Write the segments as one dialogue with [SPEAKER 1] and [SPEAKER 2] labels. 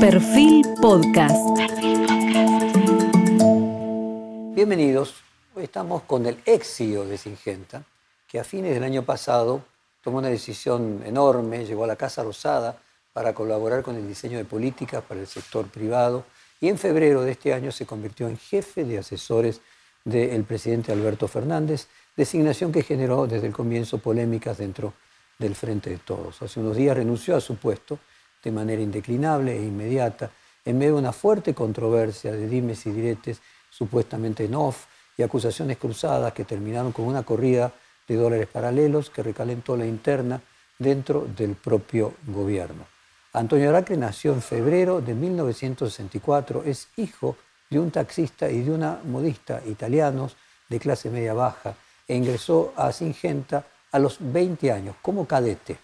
[SPEAKER 1] Perfil Podcast.
[SPEAKER 2] Bienvenidos. Hoy estamos con el CEO de Singenta, que a fines del año pasado tomó una decisión enorme, llegó a la Casa Rosada para colaborar con el diseño de políticas para el sector privado y en febrero de este año se convirtió en jefe de asesores del presidente Alberto Fernández, designación que generó desde el comienzo polémicas dentro del Frente de Todos. Hace unos días renunció a su puesto de manera indeclinable e inmediata, en medio de una fuerte controversia de dimes y diretes supuestamente en off y acusaciones cruzadas que terminaron con una corrida de dólares paralelos que recalentó la interna dentro del propio gobierno. Antonio Aracre nació en febrero de 1964, es hijo de un taxista y de una modista italianos de clase media baja e ingresó a Singenta a los 20 años como cadete.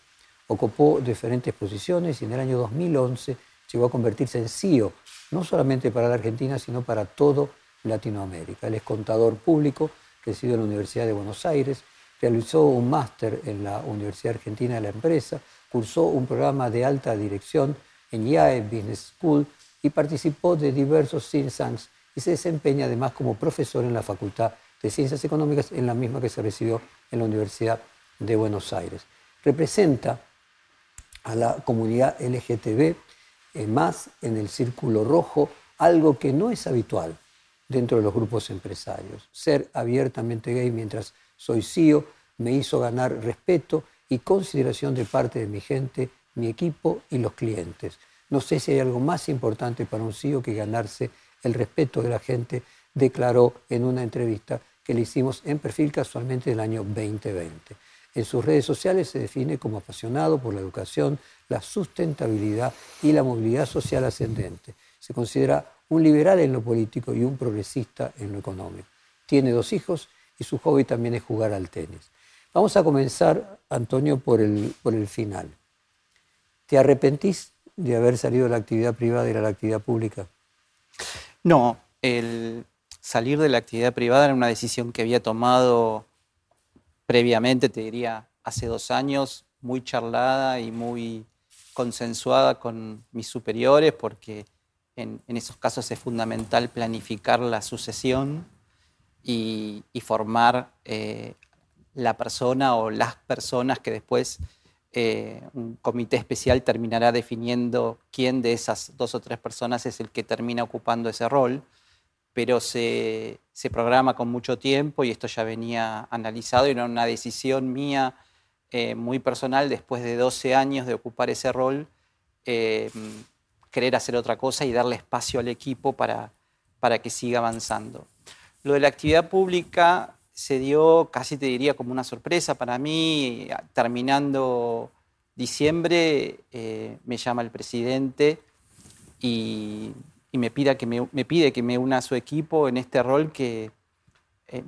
[SPEAKER 2] Ocupó diferentes posiciones y en el año 2011 llegó a convertirse en CEO, no solamente para la Argentina, sino para todo Latinoamérica. Él es contador público, residió en la Universidad de Buenos Aires, realizó un máster en la Universidad Argentina de la Empresa, cursó un programa de alta dirección en IAE Business School y participó de diversos think tanks y se desempeña además como profesor en la Facultad de Ciencias Económicas, en la misma que se recibió en la Universidad de Buenos Aires. Representa a la comunidad LGTB más en el círculo rojo, algo que no es habitual dentro de los grupos empresarios. Ser abiertamente gay mientras soy CEO me hizo ganar respeto y consideración de parte de mi gente, mi equipo y los clientes. No sé si hay algo más importante para un CEO que ganarse el respeto de la gente, declaró en una entrevista que le hicimos en perfil casualmente del año 2020. En sus redes sociales se define como apasionado por la educación, la sustentabilidad y la movilidad social ascendente. Se considera un liberal en lo político y un progresista en lo económico. Tiene dos hijos y su hobby también es jugar al tenis. Vamos a comenzar, Antonio, por el, por el final. ¿Te arrepentís de haber salido de la actividad privada y a la actividad pública?
[SPEAKER 3] No, el salir de la actividad privada era una decisión que había tomado previamente, te diría, hace dos años, muy charlada y muy consensuada con mis superiores, porque en, esos casos es fundamental planificar la sucesión y, formar eh, la persona o las personas que después eh, un comité especial terminará definiendo quién de esas dos o tres personas es el que termina ocupando ese rol pero se, programa con mucho tiempo y esto ya venía analizado y era una decisión mía eh, muy personal después de 12 años de ocupar ese rol, eh, querer hacer otra cosa y darle espacio al equipo para, para que siga avanzando. Lo de la actividad pública se dio, casi te diría, como una sorpresa para mí. Terminando diciembre, eh, me llama el presidente y y me, pida que me, pide que me una a su equipo en este rol que, eh,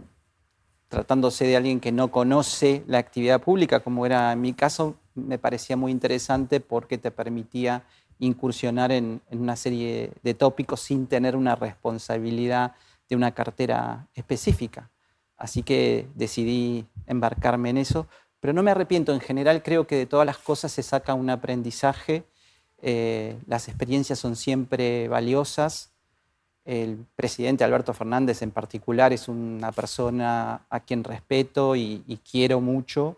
[SPEAKER 3] tratándose de alguien que no conoce la actividad pública, como era en mi caso, me parecía muy interesante porque te permitía incursionar en, una serie de tópicos sin tener una responsabilidad de una cartera específica. Así que decidí embarcarme en eso, pero no me arrepiento. En general creo que de todas las cosas se saca un aprendizaje eh, las experiencias son siempre valiosas. El presidente Alberto Fernández en particular es una persona a quien respeto y, quiero mucho.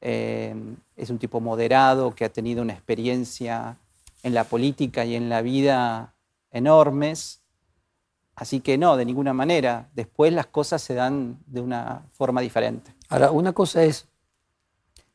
[SPEAKER 3] Eh, es un tipo moderado que ha tenido una experiencia en la política y en la vida enormes. Así que no, de ninguna manera. Después las cosas se dan de una forma diferente.
[SPEAKER 2] Ahora, una cosa es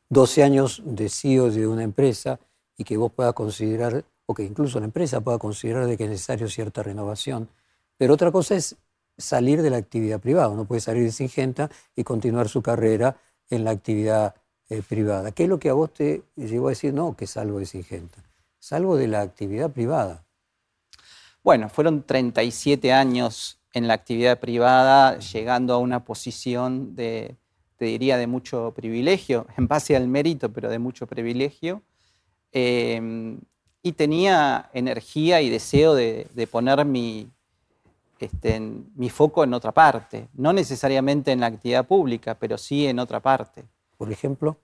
[SPEAKER 2] 12 años de CEO de una empresa y que vos puedas considerar, o que incluso la empresa pueda considerar de que es necesario cierta renovación. Pero otra cosa es salir de la actividad privada. Uno puede salir de Singenta y continuar su carrera en la actividad eh, privada. ¿Qué es lo que a vos te llegó a decir, no, que salgo de Singenta? Salgo de la actividad privada.
[SPEAKER 3] Bueno, fueron 37 años en la actividad privada, llegando a una posición de, te diría, de mucho privilegio, en base al mérito, pero de mucho privilegio. Em, y tenía energía y deseo de, poner mi, este, mi foco en otra parte, no necesariamente en la actividad pública, pero sí en otra parte.
[SPEAKER 2] Por ejemplo.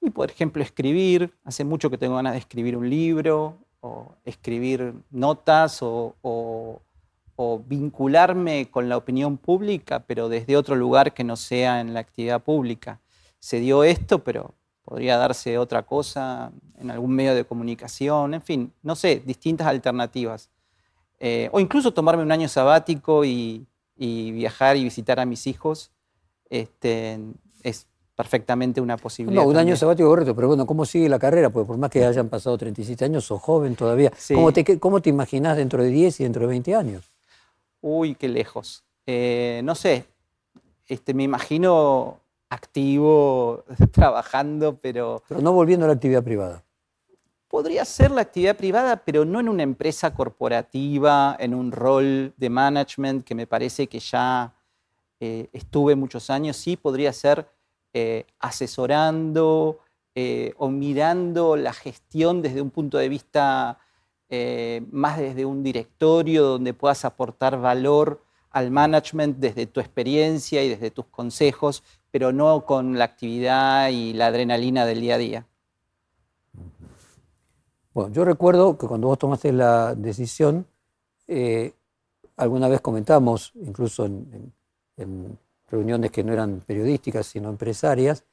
[SPEAKER 3] Y por ejemplo, escribir. Hace mucho que tengo ganas de escribir un libro. escribir notas o, vincularme con la opinión pública, pero desde otro lugar que no sea en la actividad pública. Se dio esto, pero podría darse otra cosa en algún medio de comunicación, en fin, no sé, distintas alternativas. Eh, o incluso tomarme un año sabático y, viajar y visitar a mis hijos, este, es perfectamente una posibilidad.
[SPEAKER 2] No, un año sabático correcto, pero bueno, ¿cómo sigue la carrera? Porque por más que hayan pasado 37 años, sos joven todavía. ¿Cómo, te, ¿Cómo te imaginás dentro de 10 y dentro de 20 años?
[SPEAKER 3] Uy, qué lejos. Eh, no sé, este, me imagino activo, trabajando, pero...
[SPEAKER 2] Pero no volviendo a la actividad privada.
[SPEAKER 3] Podría ser la actividad privada, pero no en una empresa corporativa, en un rol de management que me parece que ya eh, estuve muchos años. Sí, podría ser eh, asesorando eh, o mirando la gestión desde un punto de vista más desde un directorio donde puedas aportar valor al management desde tu experiencia y desde tus consejos, pero no con la actividad y la adrenalina del día a día.
[SPEAKER 2] Bueno, yo recuerdo que cuando vos tomaste la decisión, eh, alguna vez comentamos, incluso en, reuniones que no eran periodísticas, sino empresarias,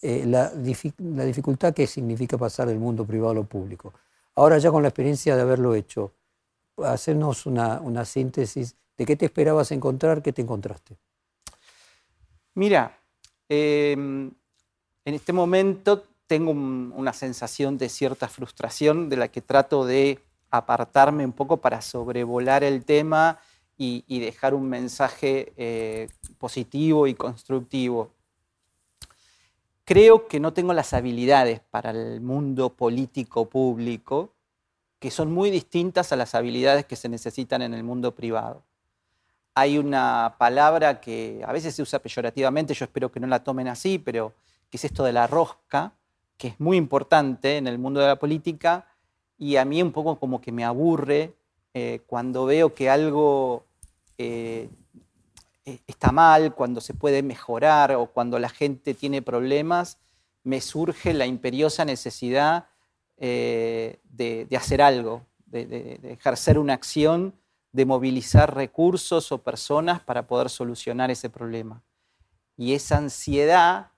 [SPEAKER 2] eh, la, dificultad que significa pasar del mundo privado a lo público. Ahora ya con la experiencia de haberlo hecho, hacernos una, una síntesis de qué te esperabas encontrar, qué te encontraste.
[SPEAKER 3] Mira, em, en este momento tengo una sensación de cierta frustración de la que trato de apartarme un poco para sobrevolar el tema y, dejar un mensaje eh, positivo y constructivo. Creo que no tengo las habilidades para el mundo político público, que son muy distintas a las habilidades que se necesitan en el mundo privado. Hay una palabra que a veces se usa peyorativamente, yo espero que no la tomen así, pero que es esto de la rosca, que es muy importante en el mundo de la política y a mí un poco como que me aburre eh, cuando veo que algo eh, e, está mal, cuando se puede mejorar o cuando la gente tiene problemas, me surge la imperiosa necesidad eh, de, hacer algo, de ejercer una acción, de movilizar recursos o personas para poder solucionar ese problema. Y esa ansiedad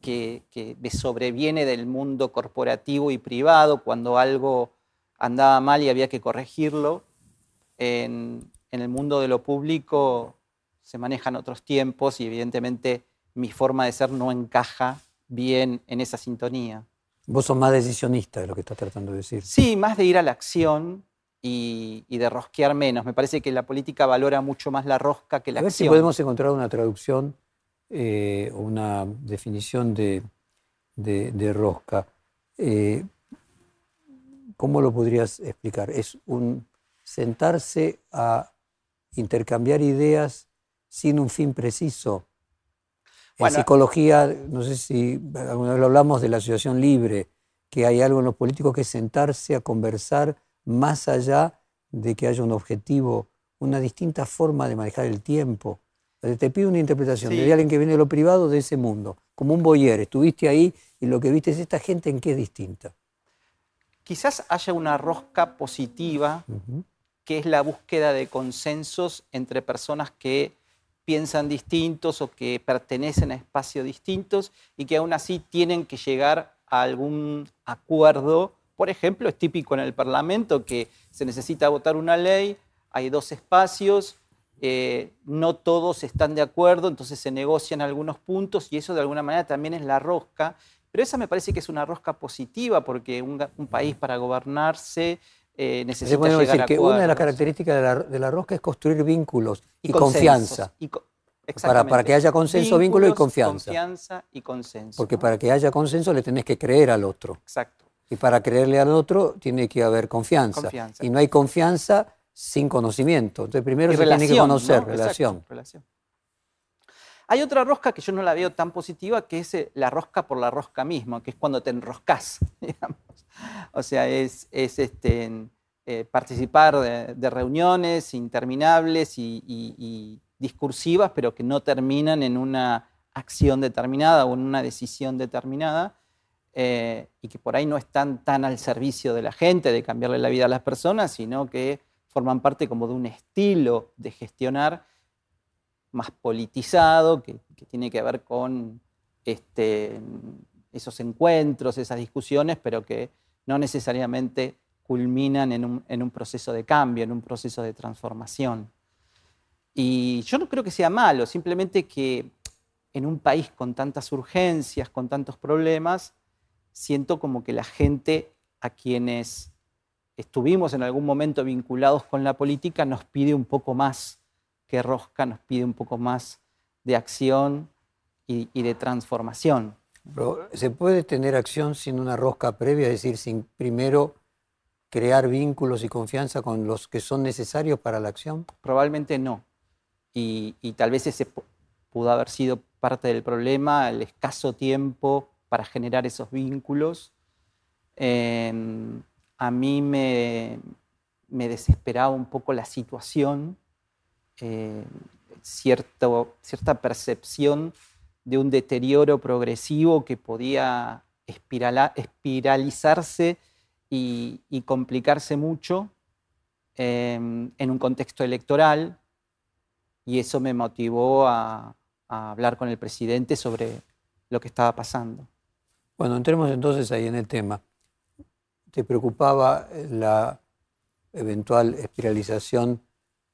[SPEAKER 3] que, me sobreviene del mundo corporativo y privado cuando algo andaba mal y había que corregirlo. En, el mundo de lo público se manejan otros tiempos y evidentemente mi forma de ser no encaja bien en esa sintonía.
[SPEAKER 2] Vos sos más decisionista de lo que estás tratando de decir.
[SPEAKER 3] Sí, más de ir a la acción y, de rosquear menos. Me parece que la política valora mucho más la rosca que la
[SPEAKER 2] a
[SPEAKER 3] ver
[SPEAKER 2] si podemos encontrar una traducción eh, una definición de, rosca. Eh, ¿Cómo lo podrías explicar? Es un sentarse a intercambiar ideas sin un fin preciso. En psicología, no sé si alguna vez lo hablamos de la asociación libre, que hay algo en los políticos que es sentarse a conversar más allá de que haya un objetivo, una distinta forma de manejar el tiempo. Te pido una interpretación de alguien que viene de lo privado de ese mundo, como un boyer. Estuviste ahí y lo que viste es esta gente en qué es distinta.
[SPEAKER 3] Quizás haya una rosca positiva, que es la búsqueda de consensos entre personas que piensan distintos o que pertenecen a espacios distintos y que aún así tienen que llegar a algún acuerdo. Por ejemplo, es típico en el Parlamento que se necesita votar una ley, hay dos espacios, eh, no todos están de acuerdo, entonces se negocian algunos puntos y eso de alguna manera también es la rosca. Pero esa me parece que es una rosca positiva porque un, país para gobernarse eh, necesita llegar decir
[SPEAKER 2] que una de las características de la, rosca es construir vínculos y, confianza. para, para, que haya consenso, vínculo y confianza.
[SPEAKER 3] Confianza y consenso.
[SPEAKER 2] Porque para que haya consenso le tenés que creer al otro.
[SPEAKER 3] Exacto.
[SPEAKER 2] Y para creerle al otro tiene que haber confianza. confianza. Y no hay confianza sin conocimiento. Entonces primero se tiene que conocer, relación.
[SPEAKER 3] Hay otra rosca que yo no la veo tan positiva, que es eh, la rosca por la rosca misma, que es cuando te enroscas, digamos. O sea, es, este, eh, participar de, reuniones interminables y, discursivas, pero que no terminan en una acción determinada o en una decisión determinada. Eh, y que por ahí no están tan al servicio de la gente, de cambiarle la vida a las personas, sino que forman parte como de un estilo de gestionar más politizado, que, tiene que ver con este, esos encuentros, esas discusiones, pero que no necesariamente culminan en un, en un, proceso de cambio, en un proceso de transformación. Y yo no creo que sea malo, simplemente que en un país con tantas urgencias, con tantos problemas, siento como que la gente a quienes estuvimos en algún momento vinculados con la política nos pide un poco más que rosca, nos pide un poco más de acción y, de transformación.
[SPEAKER 2] ¿Se puede tener acción sin una rosca previa, es decir, sin primero crear vínculos y confianza con los que son necesarios para la acción?
[SPEAKER 3] Probablemente no. Y, tal vez ese pudo haber sido parte del problema, el escaso tiempo para generar esos vínculos. Em, a mí me, desesperaba un poco la situación, eh, cierta percepción de un deterioro progresivo que podía espiralizarse y, complicarse mucho em, en un contexto electoral y eso me motivó a hablar con el presidente sobre lo que estaba pasando.
[SPEAKER 2] Bueno, entremos entonces ahí en el tema. ¿Te preocupaba la eventual espiralización,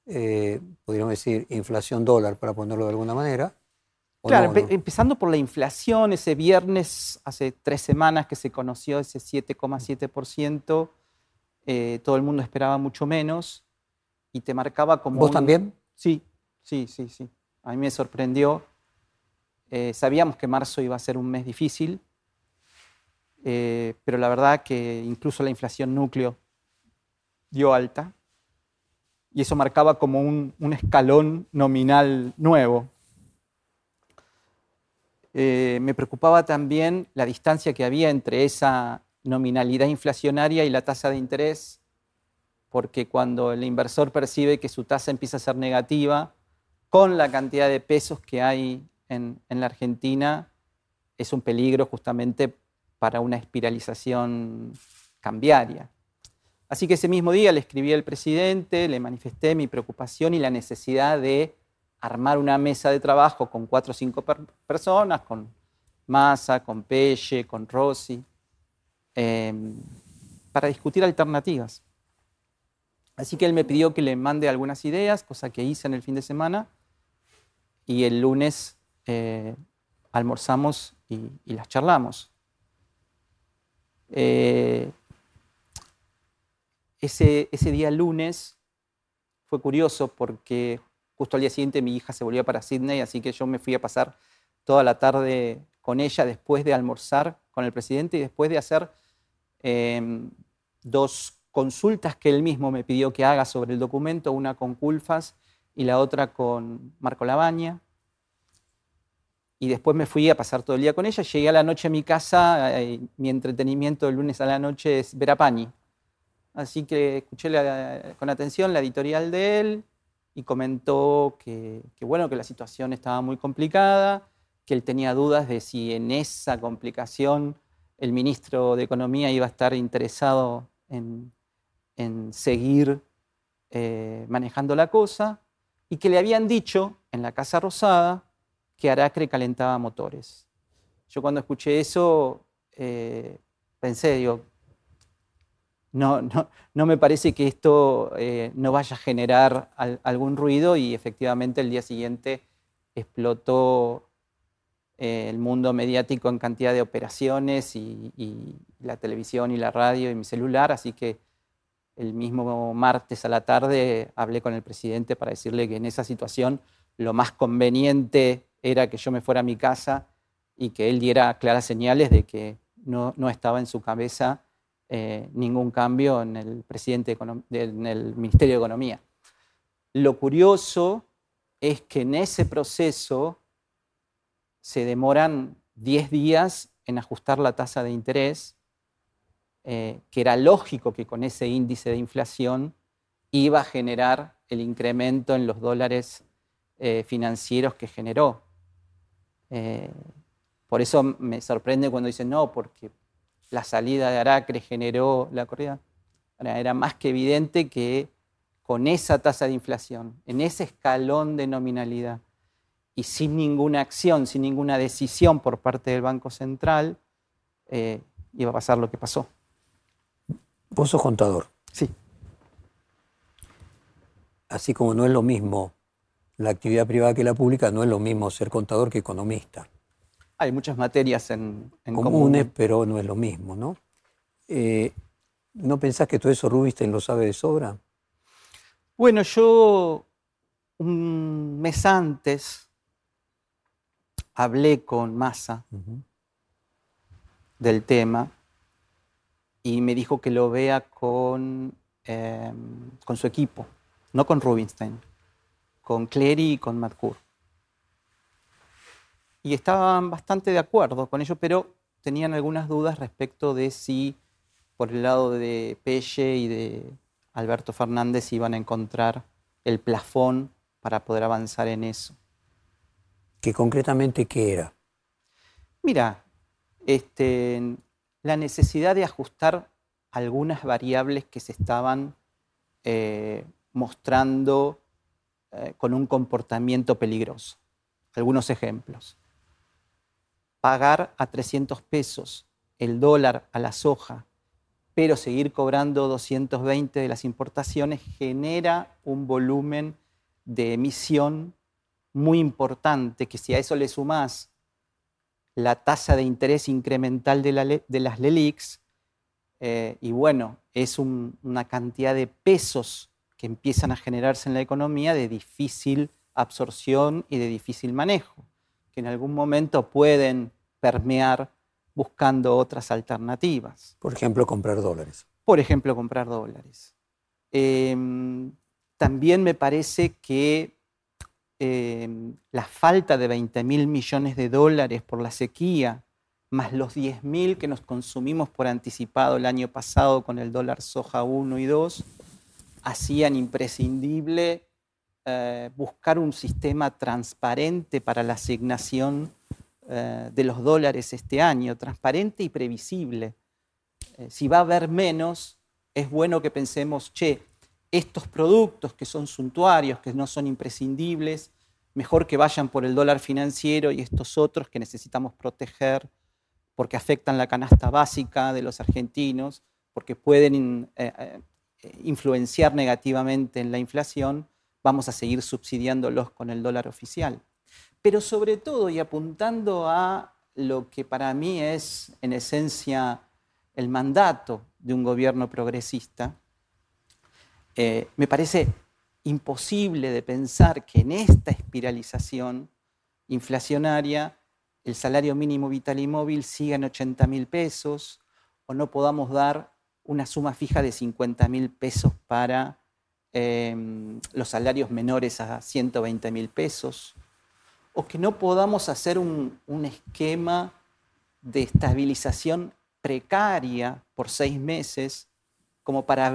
[SPEAKER 2] eh, podríamos decir, inflación dólar, para ponerlo de alguna manera?
[SPEAKER 3] Claro, empezando por la inflación, ese viernes, hace tres semanas que se conoció ese 7,7%, eh, todo el mundo esperaba mucho menos y te marcaba como...
[SPEAKER 2] ¿Vos también?
[SPEAKER 3] Sí, sí, sí, sí. A mí me sorprendió. Eh, sabíamos que marzo iba a ser un mes difícil, eh, pero la verdad que incluso la inflación núcleo dio alta y eso marcaba como un, escalón nominal nuevo. Eh, me preocupaba también la distancia que había entre esa nominalidad inflacionaria y la tasa de interés, porque cuando el inversor percibe que su tasa empieza a ser negativa, con la cantidad de pesos que hay en, en la Argentina, es un peligro justamente para una espiralización cambiaria. Así que ese mismo día le escribí al presidente, le manifesté mi preocupación y la necesidad de armar una mesa de trabajo con cuatro o cinco personas, con Massa, con Pelle, con Rossi, em, para discutir alternativas. Así que él me pidió que le mande algunas ideas, cosa que hice en el fin de semana, y el lunes eh, almorzamos y las charlamos. Eh, ese, ese día lunes fue curioso porque justo al día siguiente mi hija se volvió para Sydney, así que yo me fui a pasar toda la tarde con ella después de almorzar con el presidente y después de hacer em, dos consultas que él mismo me pidió que haga sobre el documento, una con Culfas y la otra con Marco Labaña y después me fui a pasar todo el día con ella. Llegué a la noche a mi casa, eh, mi entretenimiento el lunes a la noche es ver a Pani. Así que escuché con atención la editorial de él y comentó que, bueno, que la situación estaba muy complicada, que él tenía dudas de si en esa complicación el ministro de Economía iba a estar interesado en, seguir eh, manejando la cosa y que le habían dicho en la Casa Rosada que Aracre calentaba motores. Yo cuando escuché eso eh, pensé, digo, no, no, me parece que esto eh, no vaya a generar algún ruido y efectivamente el día siguiente explotó eh, el mundo mediático en cantidad de operaciones y, y, la televisión y la radio y mi celular, así que el mismo martes a la tarde hablé con el presidente para decirle que en esa situación lo más conveniente era que yo me fuera a mi casa y que él diera claras señales de que no, estaba en su cabeza eh, ningún cambio en el, presidente en el Ministerio de Economía. Lo curioso es que en ese proceso se demoran 10 días en ajustar la tasa de interés, eh, que era lógico que con ese índice de inflación iba a generar el incremento en los dólares eh, financieros que generó. Eh, por eso me sorprende cuando dicen no, porque la salida de Aracre generó la corrida, era más que evidente que con esa tasa de inflación, en ese escalón de nominalidad y sin ninguna acción, sin ninguna decisión por parte del Banco Central, eh, iba a pasar lo que pasó.
[SPEAKER 2] Vos sos contador.
[SPEAKER 3] Sí.
[SPEAKER 2] Así como no es lo mismo la actividad privada que la pública, no es lo mismo ser contador que economista.
[SPEAKER 3] Hay muchas materias en, en
[SPEAKER 2] comunes, pero no es lo mismo, ¿no? Eh, ¿No pensás que todo eso Rubinstein lo sabe de sobra?
[SPEAKER 3] Bueno, yo un mes antes hablé con Massa del tema y me dijo que lo vea con, em, con su equipo, no con Rubinstein, con Clery y con Madcourt. Y estaban bastante de acuerdo con ello, pero tenían algunas dudas respecto de si por el lado de Pelle y de Alberto Fernández iban a encontrar el plafón para poder avanzar en eso.
[SPEAKER 2] ¿Que concretamente qué era?
[SPEAKER 3] Mira, este, la necesidad de ajustar algunas variables que se estaban eh, mostrando eh, con un comportamiento peligroso. Algunos ejemplos. Pagar a 300 pesos el dólar a la soja, pero seguir cobrando 220 de las importaciones genera un volumen de emisión muy importante que si a eso le sumás la tasa de interés incremental de, las LELIX, eh, y bueno, es una cantidad de pesos que empiezan a generarse en la economía de difícil absorción y de difícil manejo, que en algún momento pueden permear buscando otras alternativas.
[SPEAKER 2] Por ejemplo, comprar dólares.
[SPEAKER 3] Por ejemplo, comprar dólares. Em, también me parece que Em, la falta de 20 mil millones de dólares por la sequía, más los 10 mil que nos consumimos por anticipado el año pasado con el dólar soja 1 y 2, hacían imprescindible eh, buscar un sistema transparente para la asignación eh, de los dólares este año, transparente y previsible. Eh, si va a haber menos, es bueno que pensemos, che, estos productos que son suntuarios, que no son imprescindibles, mejor que vayan por el dólar financiero y estos otros que necesitamos proteger porque afectan la canasta básica de los argentinos, porque pueden eh, eh, influenciar negativamente en la inflación, vamos a seguir subsidiándolos con el dólar oficial. Pero sobre todo, y apuntando a lo que para mí es en esencia el mandato de un gobierno progresista, eh, me parece imposible de pensar que en esta espiralización inflacionaria el salario mínimo vital y móvil siga en 80 mil pesos o no podamos dar una suma fija de 50 mil pesos para em, los salarios menores a 120 mil pesos o que no podamos hacer un esquema de estabilización precaria por seis meses como para,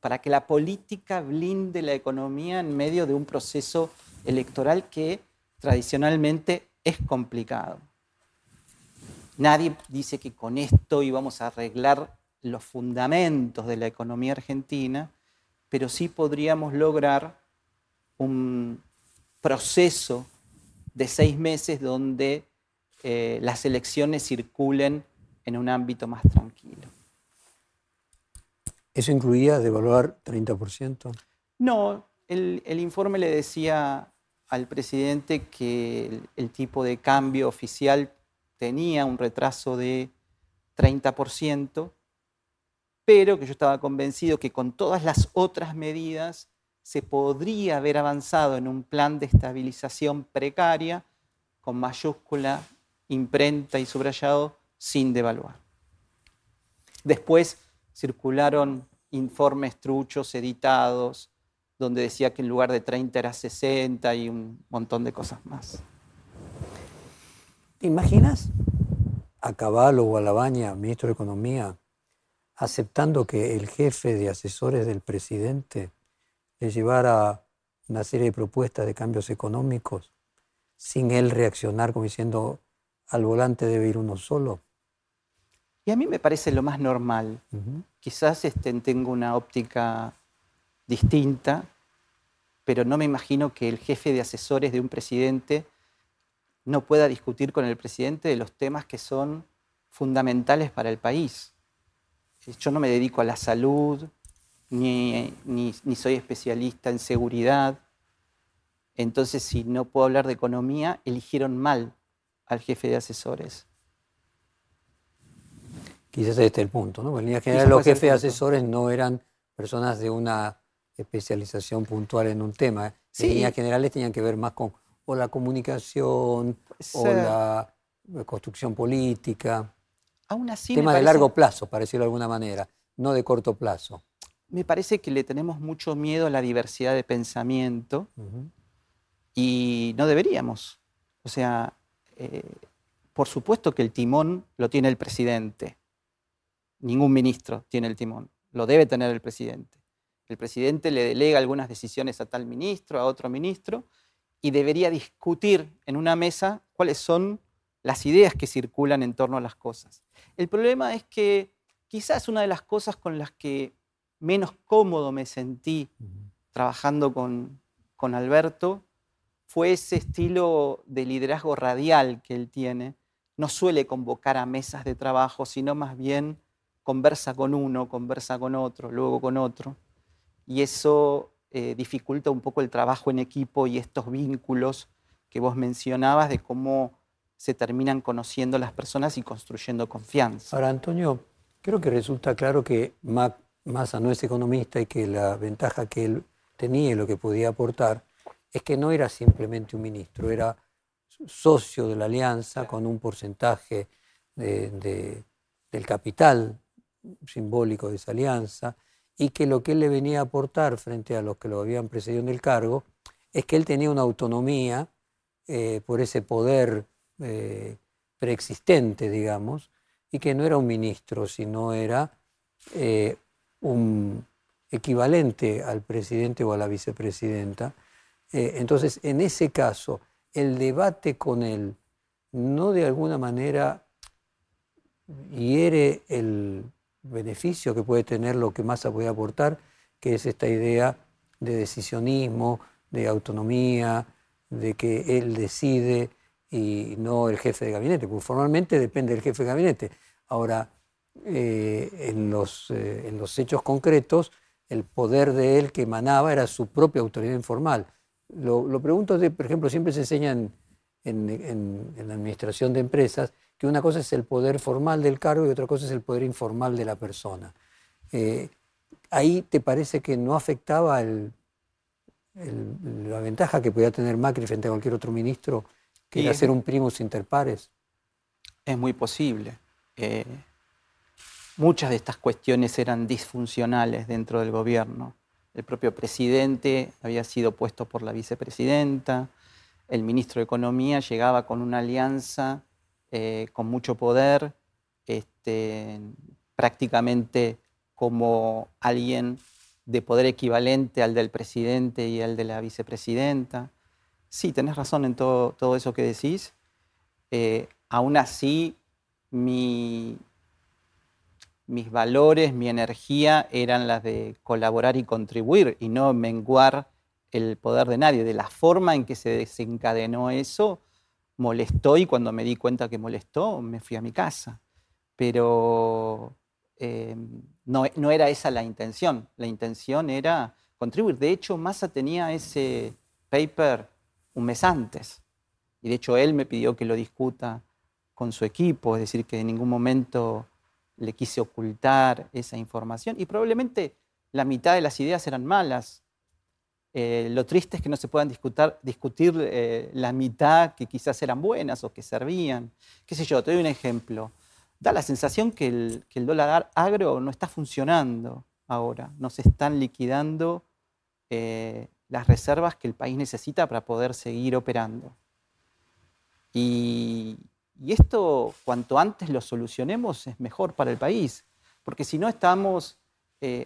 [SPEAKER 3] para que la política blinde la economía en medio de un proceso electoral que tradicionalmente es complicado. Nadie dice que con esto íbamos a arreglar los fundamentos de la economía argentina, pero sí podríamos lograr un proceso de seis meses donde eh, las elecciones circulen en un ámbito más tranquilo.
[SPEAKER 2] ¿Eso incluía devaluar 30%?
[SPEAKER 3] No, el, informe le decía al presidente que el, tipo de cambio oficial tenía un retraso de 30%, pero que yo estaba convencido que con todas las otras medidas se podría haber avanzado en un plan de estabilización precaria con mayúscula, imprenta y subrayado sin devaluar. Después circularon informes truchos editados, donde decía que en lugar de 30 era 60 y un montón de cosas más.
[SPEAKER 2] ¿Te imaginas a Caballo o a Labaña, ministro de Economía, aceptando que el jefe de asesores del presidente le llevara una serie de propuestas de cambios económicos sin él reaccionar como diciendo al volante debe ir uno solo?
[SPEAKER 3] Y a mí me parece lo más normal. Quizás este, tengo una óptica distinta, pero no me imagino que el jefe de asesores de un presidente no pueda discutir con el presidente de los temas que son fundamentales para el país. Yo no me dedico a la salud, ni, ni, soy especialista en seguridad. Entonces, si no puedo hablar de economía, eligieron mal al jefe de asesores.
[SPEAKER 2] Quizás este es el punto, ¿no? En línea general, los jefes de asesores no eran personas de una especialización puntual en un tema. En líneas generales tenían que ver más con o la comunicación o la construcción política.
[SPEAKER 3] Aún así,
[SPEAKER 2] tema de largo plazo, para decirlo de alguna manera, no de corto plazo.
[SPEAKER 3] Me parece que le tenemos mucho miedo a la diversidad de pensamiento y no deberíamos. O sea, eh, por supuesto que el timón lo tiene el presidente. Ningún ministro tiene el timón. Lo debe tener el presidente. El presidente le delega algunas decisiones a tal ministro, a otro ministro, y debería discutir en una mesa cuáles son las ideas que circulan en torno a las cosas. El problema es que quizás una de las cosas con las que menos cómodo me sentí trabajando con, con Alberto fue ese estilo de liderazgo radial que él tiene. No suele convocar a mesas de trabajo, sino más bien conversa con uno, conversa con otro, luego con otro. Y eso eh, dificulta un poco el trabajo en equipo y estos vínculos que vos mencionabas de cómo se terminan conociendo las personas y construyendo confianza.
[SPEAKER 2] Ahora, Antonio, creo que resulta claro que Massa no es economista y que la ventaja que él tenía y lo que podía aportar es que no era simplemente un ministro, era socio de la alianza con un porcentaje del capital simbólico de esa alianza y que lo que él le venía a aportar frente a los que lo habían precedido en el cargo es que él tenía una autonomía eh, por ese poder eh, preexistente, digamos, y que no era un ministro, sino era eh, un equivalente al presidente o a la vicepresidenta. entonces, en ese caso, el debate con él no de alguna manera hiere el beneficio que puede tener lo que Massa puede aportar, que es esta idea de decisionismo, de autonomía, de que él decide y no el jefe de gabinete, porque formalmente depende del jefe de gabinete. Ahora, eh, en, los, eh, en los hechos concretos, el poder de él que emanaba era su propia autoridad informal. Lo, pregunto, de, por ejemplo, siempre se enseña en, en, la administración de empresas que una cosa es el poder formal del cargo y otra cosa es el poder informal de la persona. Eh, ¿Ahí te parece que no afectaba la ventaja que podía tener Macri frente a cualquier otro ministro, que era ser un primus inter pares?
[SPEAKER 3] Es muy posible. Eh, muchas de estas cuestiones eran disfuncionales dentro del gobierno. El propio presidente había sido puesto por la vicepresidenta, el ministro de Economía llegaba con una alianza eh, con mucho poder, este, prácticamente como alguien de poder equivalente al del presidente y al de la vicepresidenta. Sí, tenés razón en todo, todo eso que decís. Eh, aún así, mis valores, mi energía eran las de colaborar y contribuir y no menguar el poder de nadie. De la forma en que se desencadenó eso, molestó y cuando me di cuenta que molestó, me fui a mi casa. Pero eh, no, no, era esa la intención. La intención era contribuir. De hecho, Massa tenía ese paper un mes antes. Y de hecho, él me pidió que lo discuta con su equipo, es decir, que en ningún momento le quise ocultar esa información. Y probablemente la mitad de las ideas eran malas, eh, lo triste es que no se puedan discutir eh, la mitad que quizás eran buenas o que servían. Qué sé yo, te doy un ejemplo. Da la sensación que el, dólar agro no está funcionando ahora. No se están liquidando eh, las reservas que el país necesita para poder seguir operando. Y, esto, cuanto antes lo solucionemos, es mejor para el país. Porque si no estamos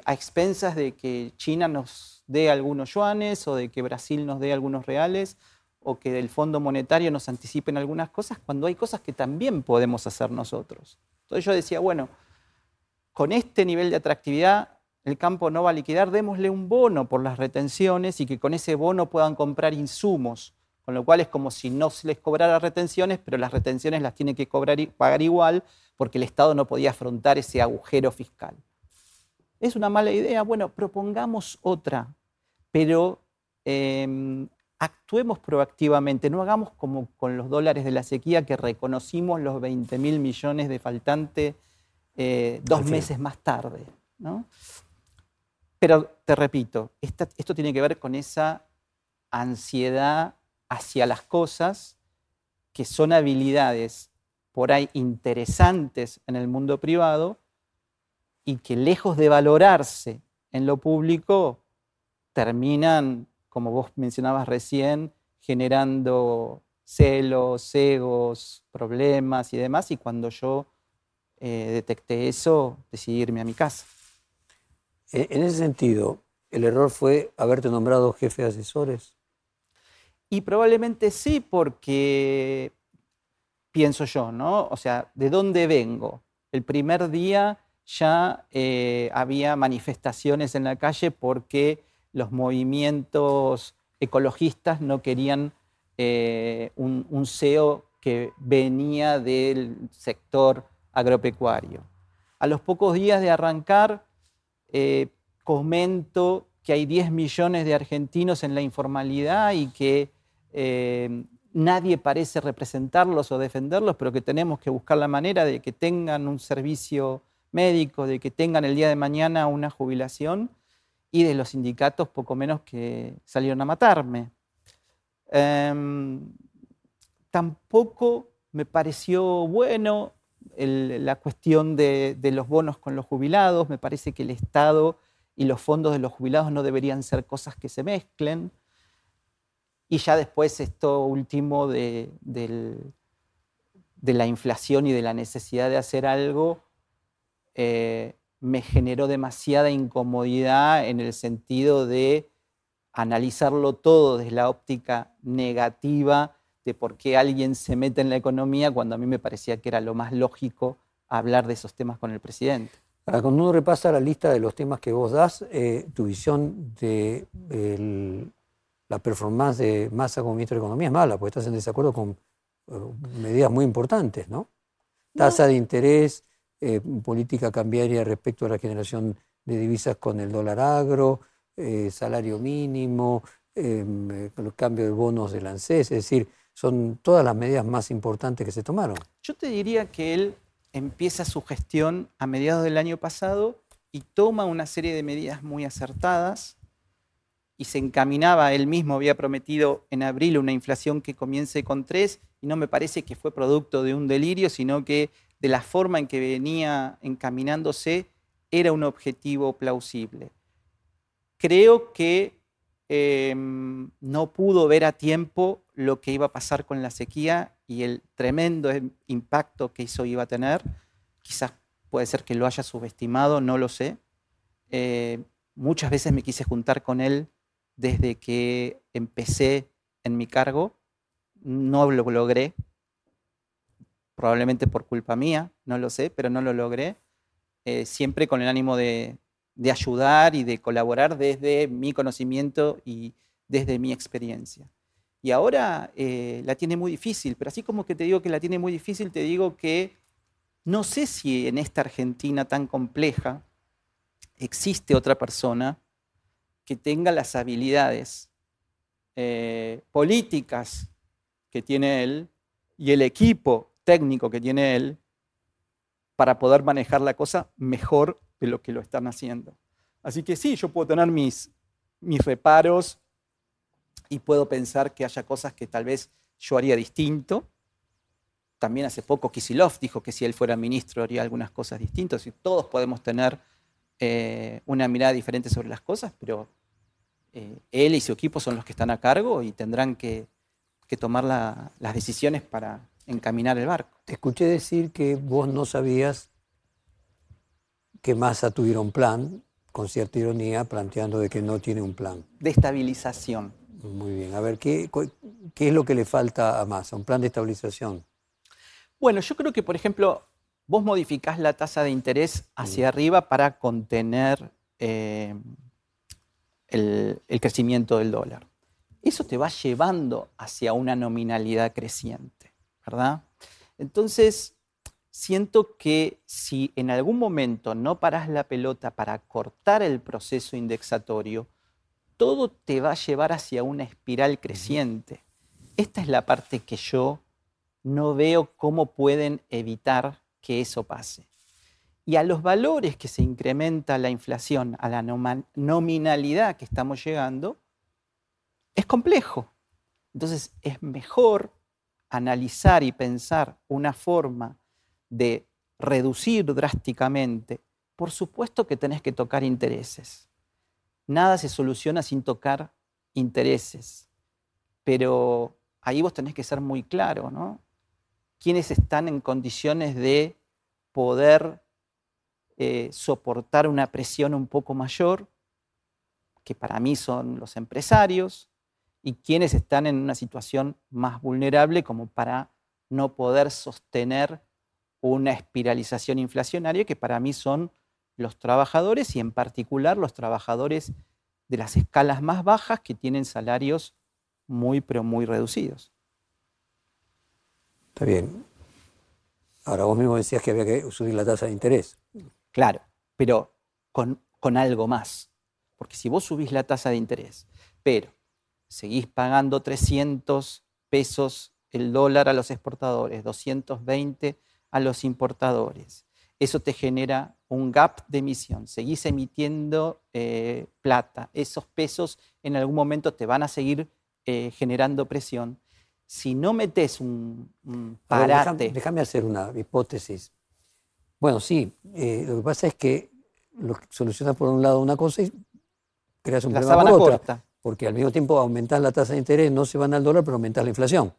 [SPEAKER 3] a expensas de que China nos dé algunos yuanes o de que Brasil nos dé algunos reales o que del Fondo Monetario nos anticipen algunas cosas, cuando hay cosas que también podemos hacer nosotros. Entonces yo decía, bueno, con este nivel de atractividad el campo no va a liquidar, démosle un bono por las retenciones y que con ese bono puedan comprar insumos, con lo cual es como si no se les cobrara retenciones, pero las retenciones las tiene que cobrar y pagar igual porque el Estado no podía afrontar ese agujero fiscal. ¿Es una mala idea? Bueno, propongamos otra, pero em, actuemos proactivamente, no hagamos como con los dólares de la sequía que reconocimos los 20 mil millones de faltante eh, dos meses más tarde. ¿no? Pero te repito, esto tiene que ver con esa ansiedad hacia las cosas que son habilidades por ahí interesantes en el mundo privado y que lejos de valorarse en lo público, terminan, como vos mencionabas recién, generando celos, egos, problemas y demás. Y cuando yo eh, detecté eso, decidí irme a mi casa.
[SPEAKER 2] En ese sentido, ¿el error fue haberte nombrado jefe de asesores?
[SPEAKER 3] Y probablemente sí, porque pienso yo, ¿no? O sea, ¿de dónde vengo? El primer día ya eh, había manifestaciones en la calle porque los movimientos ecologistas no querían eh, un, CEO que venía del sector agropecuario. A los pocos días de arrancar, eh, comento que hay 10 millones de argentinos en la informalidad y que eh, nadie parece representarlos o defenderlos, pero que tenemos que buscar la manera de que tengan un servicio médico, de que tengan el día de mañana una jubilación y de los sindicatos poco menos que salieron a matarme. Em, tampoco me pareció bueno la cuestión de, los bonos con los jubilados. Me parece que el Estado y los fondos de los jubilados no deberían ser cosas que se mezclen. Y ya después esto último de, la inflación y de la necesidad de hacer algo eh, me generó demasiada incomodidad en el sentido de analizarlo todo desde la óptica negativa de por qué alguien se mete en la economía cuando a mí me parecía que era lo más lógico hablar de esos temas con el presidente.
[SPEAKER 2] cuando uno repasa la lista de los temas que vos das, eh, tu visión de la performance de Massa como ministro de Economía es mala, porque estás en desacuerdo con eh, medidas muy importantes, ¿no? Tasa de interés, eh, política cambiaria respecto a la generación de divisas con el dólar agro, salario mínimo, el cambio de bonos del ANSES, es decir, son todas las medidas más importantes que se tomaron.
[SPEAKER 3] Yo te diría que él empieza su gestión a mediados del año pasado y toma una serie de medidas muy acertadas y se encaminaba, él mismo había prometido en abril una inflación que comience con 3 y no me parece que fue producto de un delirio, sino que de la forma en que venía encaminándose era un objetivo plausible. Creo que Em, no pudo ver a tiempo lo que iba a pasar con la sequía y el tremendo impacto que eso iba a tener. Quizás puede ser que lo haya subestimado, no lo sé. Eh, muchas veces me quise juntar con él desde que empecé en mi cargo. No lo logré, probablemente por culpa mía, no lo sé, pero no lo logré. Eh, siempre con el ánimo de ayudar y de colaborar desde mi conocimiento y desde mi experiencia. Y ahora eh, la tiene muy difícil, pero así como que te digo que la tiene muy difícil, te digo que no sé si en esta Argentina tan compleja existe otra persona que tenga las habilidades eh, políticas que tiene él y el equipo técnico que tiene él para poder manejar la cosa mejor de lo que lo están haciendo. Así que sí, yo puedo tener mis, mis reparos y puedo pensar que haya cosas que tal vez yo haría distinto. También hace poco Kisilov dijo que si él fuera ministro haría algunas cosas distintas. Y todos podemos tener eh, una mirada diferente sobre las cosas, pero eh, él y su equipo son los que están a cargo y tendrán que, tomar las decisiones para encaminar el barco.
[SPEAKER 2] Te escuché decir que vos no sabías que Massa tuviera un plan, con cierta ironía, planteando de que no tiene un plan.
[SPEAKER 3] De estabilización.
[SPEAKER 2] Muy bien. A ver, ¿qué, qué es lo que le falta a Massa? Un plan de estabilización.
[SPEAKER 3] Bueno, yo creo que, por ejemplo, vos modificás la tasa de interés hacia arriba para contener eh, el, el crecimiento del dólar. Eso te va llevando hacia una nominalidad creciente, ¿verdad? Entonces, siento que si en algún momento no paras la pelota para cortar el proceso indexatorio, todo te va a llevar hacia una espiral creciente. Esta es la parte que yo no veo cómo pueden evitar que eso pase. Y a los valores que se incrementa la inflación, a la nominalidad que estamos llegando, es complejo. Entonces es mejor analizar y pensar una forma de reducir drásticamente. Por supuesto que tenés que tocar intereses. Nada se soluciona sin tocar intereses. Pero ahí vos tenés que ser muy claro, ¿no? ¿Quiénes están en condiciones de poder eh, soportar una presión un poco mayor? Que para mí son los empresarios, y quienes están en una situación más vulnerable como para no poder sostener una espiralización inflacionaria que para mí son los trabajadores y en particular los trabajadores de las escalas más bajas que tienen salarios muy pero muy reducidos.
[SPEAKER 2] Está bien. Ahora vos mismo decías que había que subir la tasa de interés.
[SPEAKER 3] Claro, pero con, con algo más. Porque si vos subís la tasa de interés, pero seguís pagando 300 pesos el dólar a los exportadores, 220 a los importadores. Eso te genera un gap de emisión. Seguís emitiendo eh, plata. Esos pesos en algún momento te van a seguir eh, generando presión. Si no metes un, parate.
[SPEAKER 2] déjame, hacer una hipótesis. Bueno, sí, eh, lo que pasa es que lo solucionas por un lado una cosa y creas un problema por otra. Corta porque al mismo tiempo aumentar la tasa de interés, no se van al dólar, pero aumentar la inflación.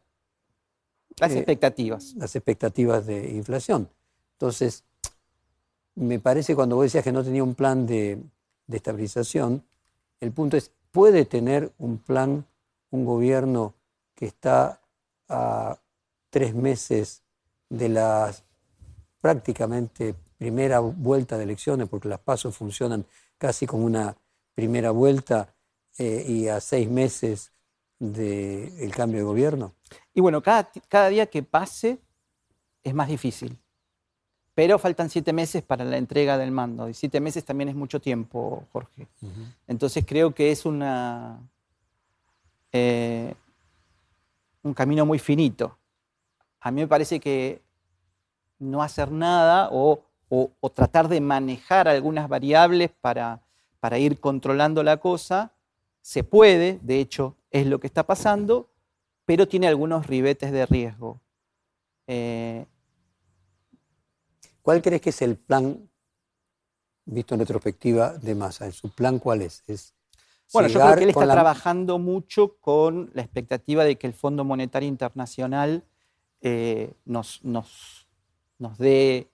[SPEAKER 3] Las expectativas.
[SPEAKER 2] Las expectativas de inflación. Entonces, me parece cuando vos decías que no tenía un plan de, estabilización, el punto es, ¿puede tener un plan un gobierno que está a tres meses de la prácticamente primera vuelta de elecciones, porque las pasos funcionan casi como una primera vuelta, eh, y a seis meses del cambio de gobierno?
[SPEAKER 3] Y bueno, cada, cada día que pase es más difícil. Pero faltan siete meses para la entrega del mando. Y siete meses también es mucho tiempo, Jorge. Entonces creo que es una, eh, un camino muy finito. A mí me parece que no hacer nada o, o, tratar de manejar algunas variables para, para ir controlando la cosa se puede, de hecho es lo que está pasando, pero tiene algunos ribetes de riesgo. Eh,
[SPEAKER 2] ¿Cuál crees que es el plan, visto en retrospectiva, de Massa? ¿Su plan cuál es?
[SPEAKER 3] bueno, yo creo que él está trabajando mucho con la expectativa de que el Fondo Monetario Internacional eh, nos, nos, nos dé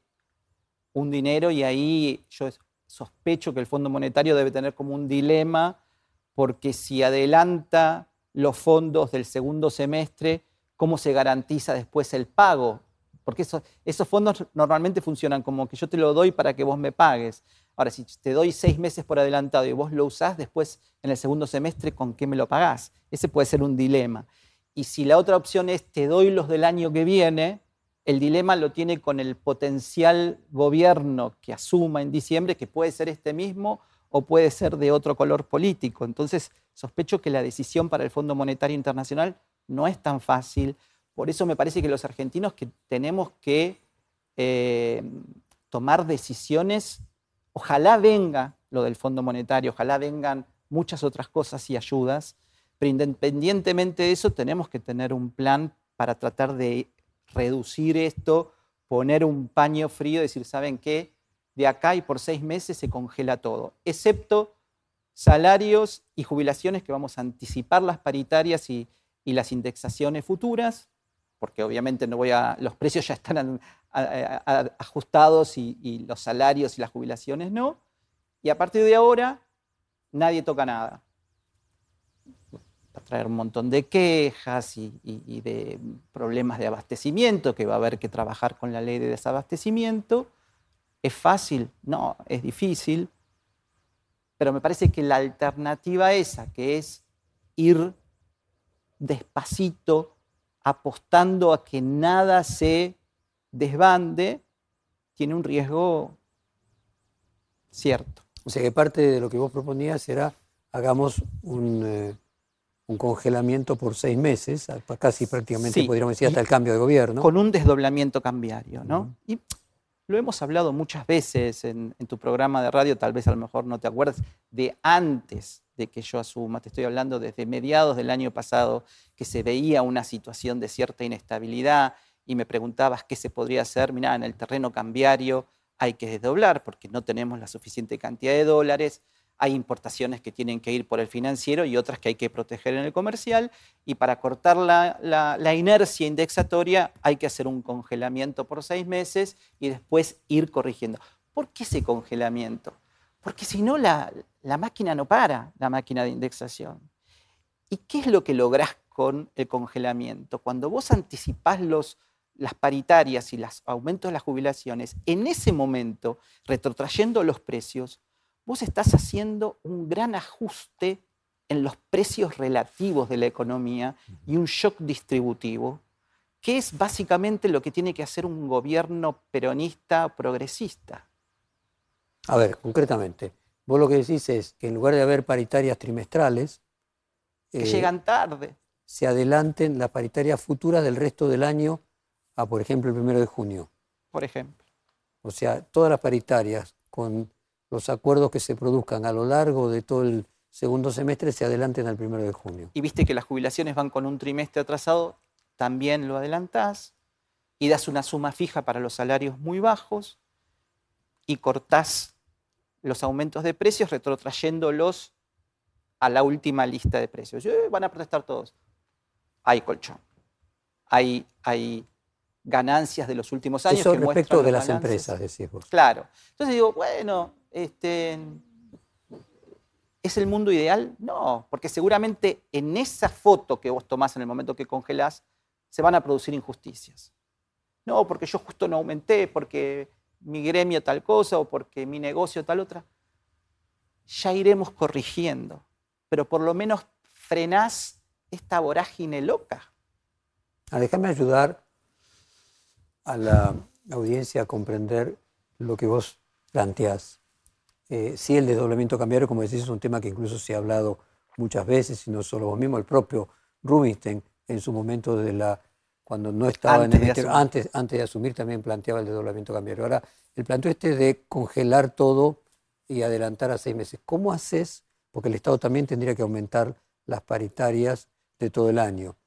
[SPEAKER 3] un dinero y ahí yo sospecho que el Fondo Monetario debe tener como un dilema porque si adelanta los fondos del segundo semestre, ¿cómo se garantiza después el pago? Porque esos, fondos normalmente funcionan como que yo te lo doy para que vos me pagues. Ahora, si te doy seis meses por adelantado y vos lo usás después en el segundo semestre, ¿con qué me lo pagás? Ese puede ser un dilema. Y si la otra opción es te doy los del año que viene, el dilema lo tiene con el potencial gobierno que asuma en diciembre, que puede ser este mismo o puede ser de otro color político. Entonces, sospecho que la decisión para el Fondo Monetario Internacional no es tan fácil. Por eso me parece que los argentinos que tenemos que eh, tomar decisiones, ojalá venga lo del Fondo Monetario, ojalá vengan muchas otras cosas y ayudas, pero independientemente de eso tenemos que tener un plan para tratar de reducir esto, poner un paño frío, decir, ¿saben qué? de acá y por seis meses se congela todo, excepto salarios y jubilaciones que vamos a anticipar las paritarias y, las indexaciones futuras, porque obviamente no voy a, los precios ya están ajustados y, los salarios y las jubilaciones no. Y a partir de ahora, nadie toca nada. traer un montón de quejas y, de problemas de abastecimiento, que va a haber que trabajar con la ley de desabastecimiento. ¿Es fácil? No, es difícil. Pero me parece que la alternativa esa, que es ir despacito, apostando a que nada se desbande, tiene un riesgo cierto.
[SPEAKER 2] O sea que parte de lo que vos proponías era hagamos un, eh, congelamiento por seis meses, casi prácticamente podríamos decir hasta el cambio de gobierno.
[SPEAKER 3] Con un desdoblamiento cambiario, ¿no? Y lo hemos hablado muchas veces en, en, tu programa de radio, tal vez a lo mejor no te acuerdas, de antes de que yo asuma, te estoy hablando desde mediados del año pasado, que se veía una situación de cierta inestabilidad y me preguntabas qué se podría hacer, mirá, en el terreno cambiario hay que desdoblar porque no tenemos la suficiente cantidad de dólares, hay importaciones que tienen que ir por el financiero y otras que hay que proteger en el comercial, y para cortar la, la, inercia indexatoria hay que hacer un congelamiento por seis meses y después ir corrigiendo. ¿Por qué ese congelamiento? Porque si no, la, la máquina no para, la máquina de indexación. ¿Y qué es lo que lográs con el congelamiento? Cuando vos anticipás las paritarias y los aumentos de las jubilaciones, en ese momento, retrotrayendo los precios, vos estás haciendo un gran ajuste en los precios relativos de la economía y un shock distributivo, que es básicamente lo que tiene que hacer un gobierno peronista progresista.
[SPEAKER 2] A ver, concretamente, vos lo que decís es que en lugar de haber paritarias trimestrales,
[SPEAKER 3] que llegan tarde.
[SPEAKER 2] Se adelanten las paritarias futuras del resto del año a, por ejemplo, el primero de junio.
[SPEAKER 3] Por ejemplo.
[SPEAKER 2] O sea, todas las paritarias con los acuerdos que se produzcan a lo largo de todo el segundo semestre se adelanten al primero de junio.
[SPEAKER 3] Y viste que las jubilaciones van con un trimestre atrasado, también lo adelantás y das una suma fija para los salarios muy bajos y cortás los aumentos de precios retrotrayéndolos a la última lista de precios. Eh, van a protestar todos. Hay colchón. Hay, hay ganancias de los últimos años.
[SPEAKER 2] Eso respecto de las empresas, decís vos.
[SPEAKER 3] Claro. Entonces digo, bueno, este, ¿es el mundo ideal? No, porque seguramente en esa foto que vos tomás en el momento que congelás, se van a producir injusticias. No, porque yo justo no aumenté, porque mi gremio tal cosa o porque mi negocio tal otra. Ya iremos corrigiendo, pero por lo menos frenás esta vorágine loca.
[SPEAKER 2] Ah, déjame ayudar a la audiencia a comprender lo que vos planteás. Eh, sí, el desdoblamiento cambiario, como decís, es un tema que incluso se ha hablado muchas veces, y no solo vos mismo, el propio Rubinstein en su momento de la cuando no estaba
[SPEAKER 3] antes
[SPEAKER 2] en el antes, antes de asumir también planteaba el desdoblamiento cambiario. Ahora, el planteo este de congelar todo y adelantar a seis meses, ¿cómo haces? Porque el Estado también tendría que aumentar las paritarias de todo el año.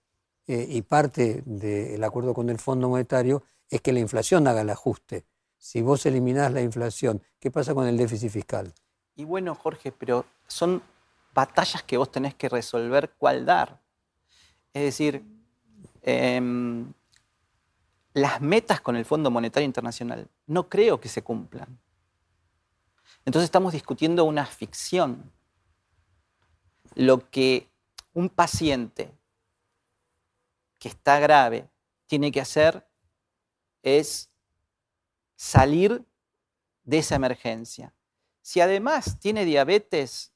[SPEAKER 2] Eh, y parte del acuerdo con el Fondo Monetario es que la inflación haga el ajuste. Si vos eliminás la inflación, ¿qué pasa con el déficit fiscal?
[SPEAKER 3] Y bueno, Jorge, pero son batallas que vos tenés que resolver cuál dar. Es decir, em, las metas con el Fondo Monetario Internacional no creo que se cumplan. Entonces estamos discutiendo una ficción. Lo que un paciente que está grave tiene que hacer es salir de esa emergencia. Si además tiene diabetes,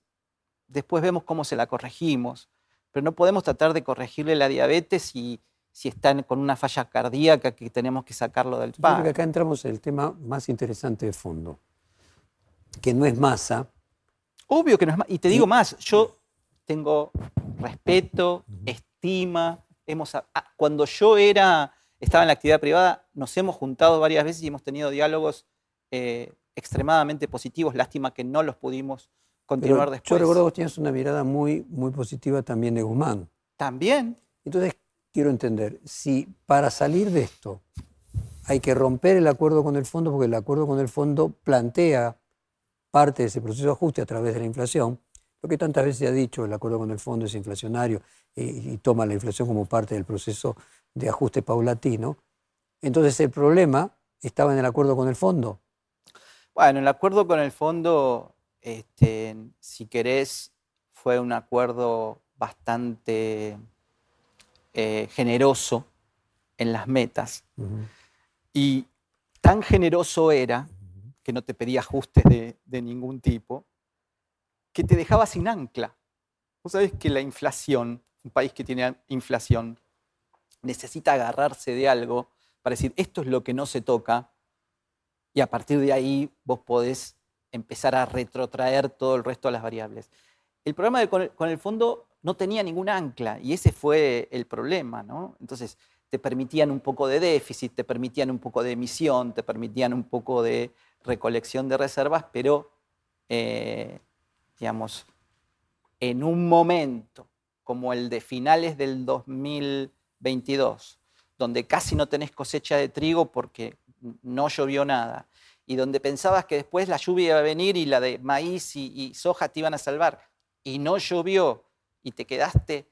[SPEAKER 3] después vemos cómo se la corregimos, pero no podemos tratar de corregirle la diabetes si, si está con una falla cardíaca que tenemos que sacarlo del pan.
[SPEAKER 2] acá entramos en el tema más interesante de fondo, que no es masa.
[SPEAKER 3] Obvio que no es masa. Y te digo más, yo tengo respeto, estima. Hemos, cuando yo era estaba en la actividad privada, nos hemos juntado varias veces y hemos tenido diálogos eh, extremadamente positivos. Lástima que no los pudimos continuar después.
[SPEAKER 2] Yo recuerdo que vos tienes una mirada muy, muy positiva también de Guzmán.
[SPEAKER 3] También.
[SPEAKER 2] Entonces, quiero entender, si para salir de esto hay que romper el acuerdo con el fondo, porque el acuerdo con el fondo plantea parte de ese proceso de ajuste a través de la inflación, lo que tantas veces se ha dicho, el acuerdo con el fondo es inflacionario y toma la inflación como parte del proceso de ajuste paulatino. Entonces el problema estaba en el acuerdo con el fondo.
[SPEAKER 3] Bueno, el acuerdo con el fondo, este, si querés, fue un acuerdo bastante eh, generoso en las metas. Y tan generoso era que no te pedía ajustes de, de, ningún tipo, que te dejaba sin ancla. Vos sabés que la inflación, un país que tiene inflación, necesita agarrarse de algo para decir, esto es lo que no se toca, y a partir de ahí vos podés empezar a retrotraer todo el resto de las variables. El problema de, con, el, con, el, fondo no tenía ningún ancla y ese fue el problema, ¿no? Entonces, te permitían un poco de déficit, te permitían un poco de emisión, te permitían un poco de recolección de reservas, pero, eh, digamos, en un momento como el de finales del 2022, donde casi no tenés cosecha de trigo porque no llovió nada, y donde pensabas que después la lluvia iba a venir y la de maíz y, y soja te iban a salvar, y no llovió, y te quedaste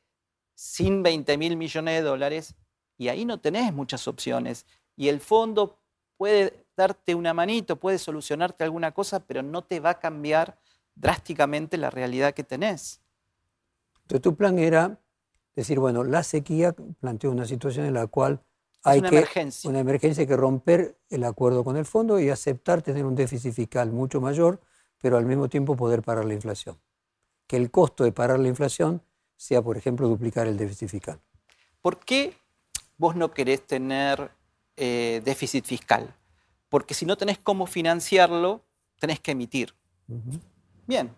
[SPEAKER 3] sin 20 mil millones de dólares, y ahí no tenés muchas opciones. Y el fondo puede darte una manito, puede solucionarte alguna cosa, pero no te va a cambiar drásticamente la realidad que tenés.
[SPEAKER 2] Entonces tu plan era decir, bueno, la sequía planteó una situación en la cual hay
[SPEAKER 3] una
[SPEAKER 2] que
[SPEAKER 3] emergencia.
[SPEAKER 2] una emergencia hay que romper el acuerdo con el fondo y aceptar tener un déficit fiscal mucho mayor, pero al mismo tiempo poder parar la inflación. Que el costo de parar la inflación sea, por ejemplo, duplicar el déficit fiscal.
[SPEAKER 3] ¿Por qué vos no querés tener eh, déficit fiscal? Porque si no tenés cómo financiarlo, tenés que emitir. Uh -huh. Bien,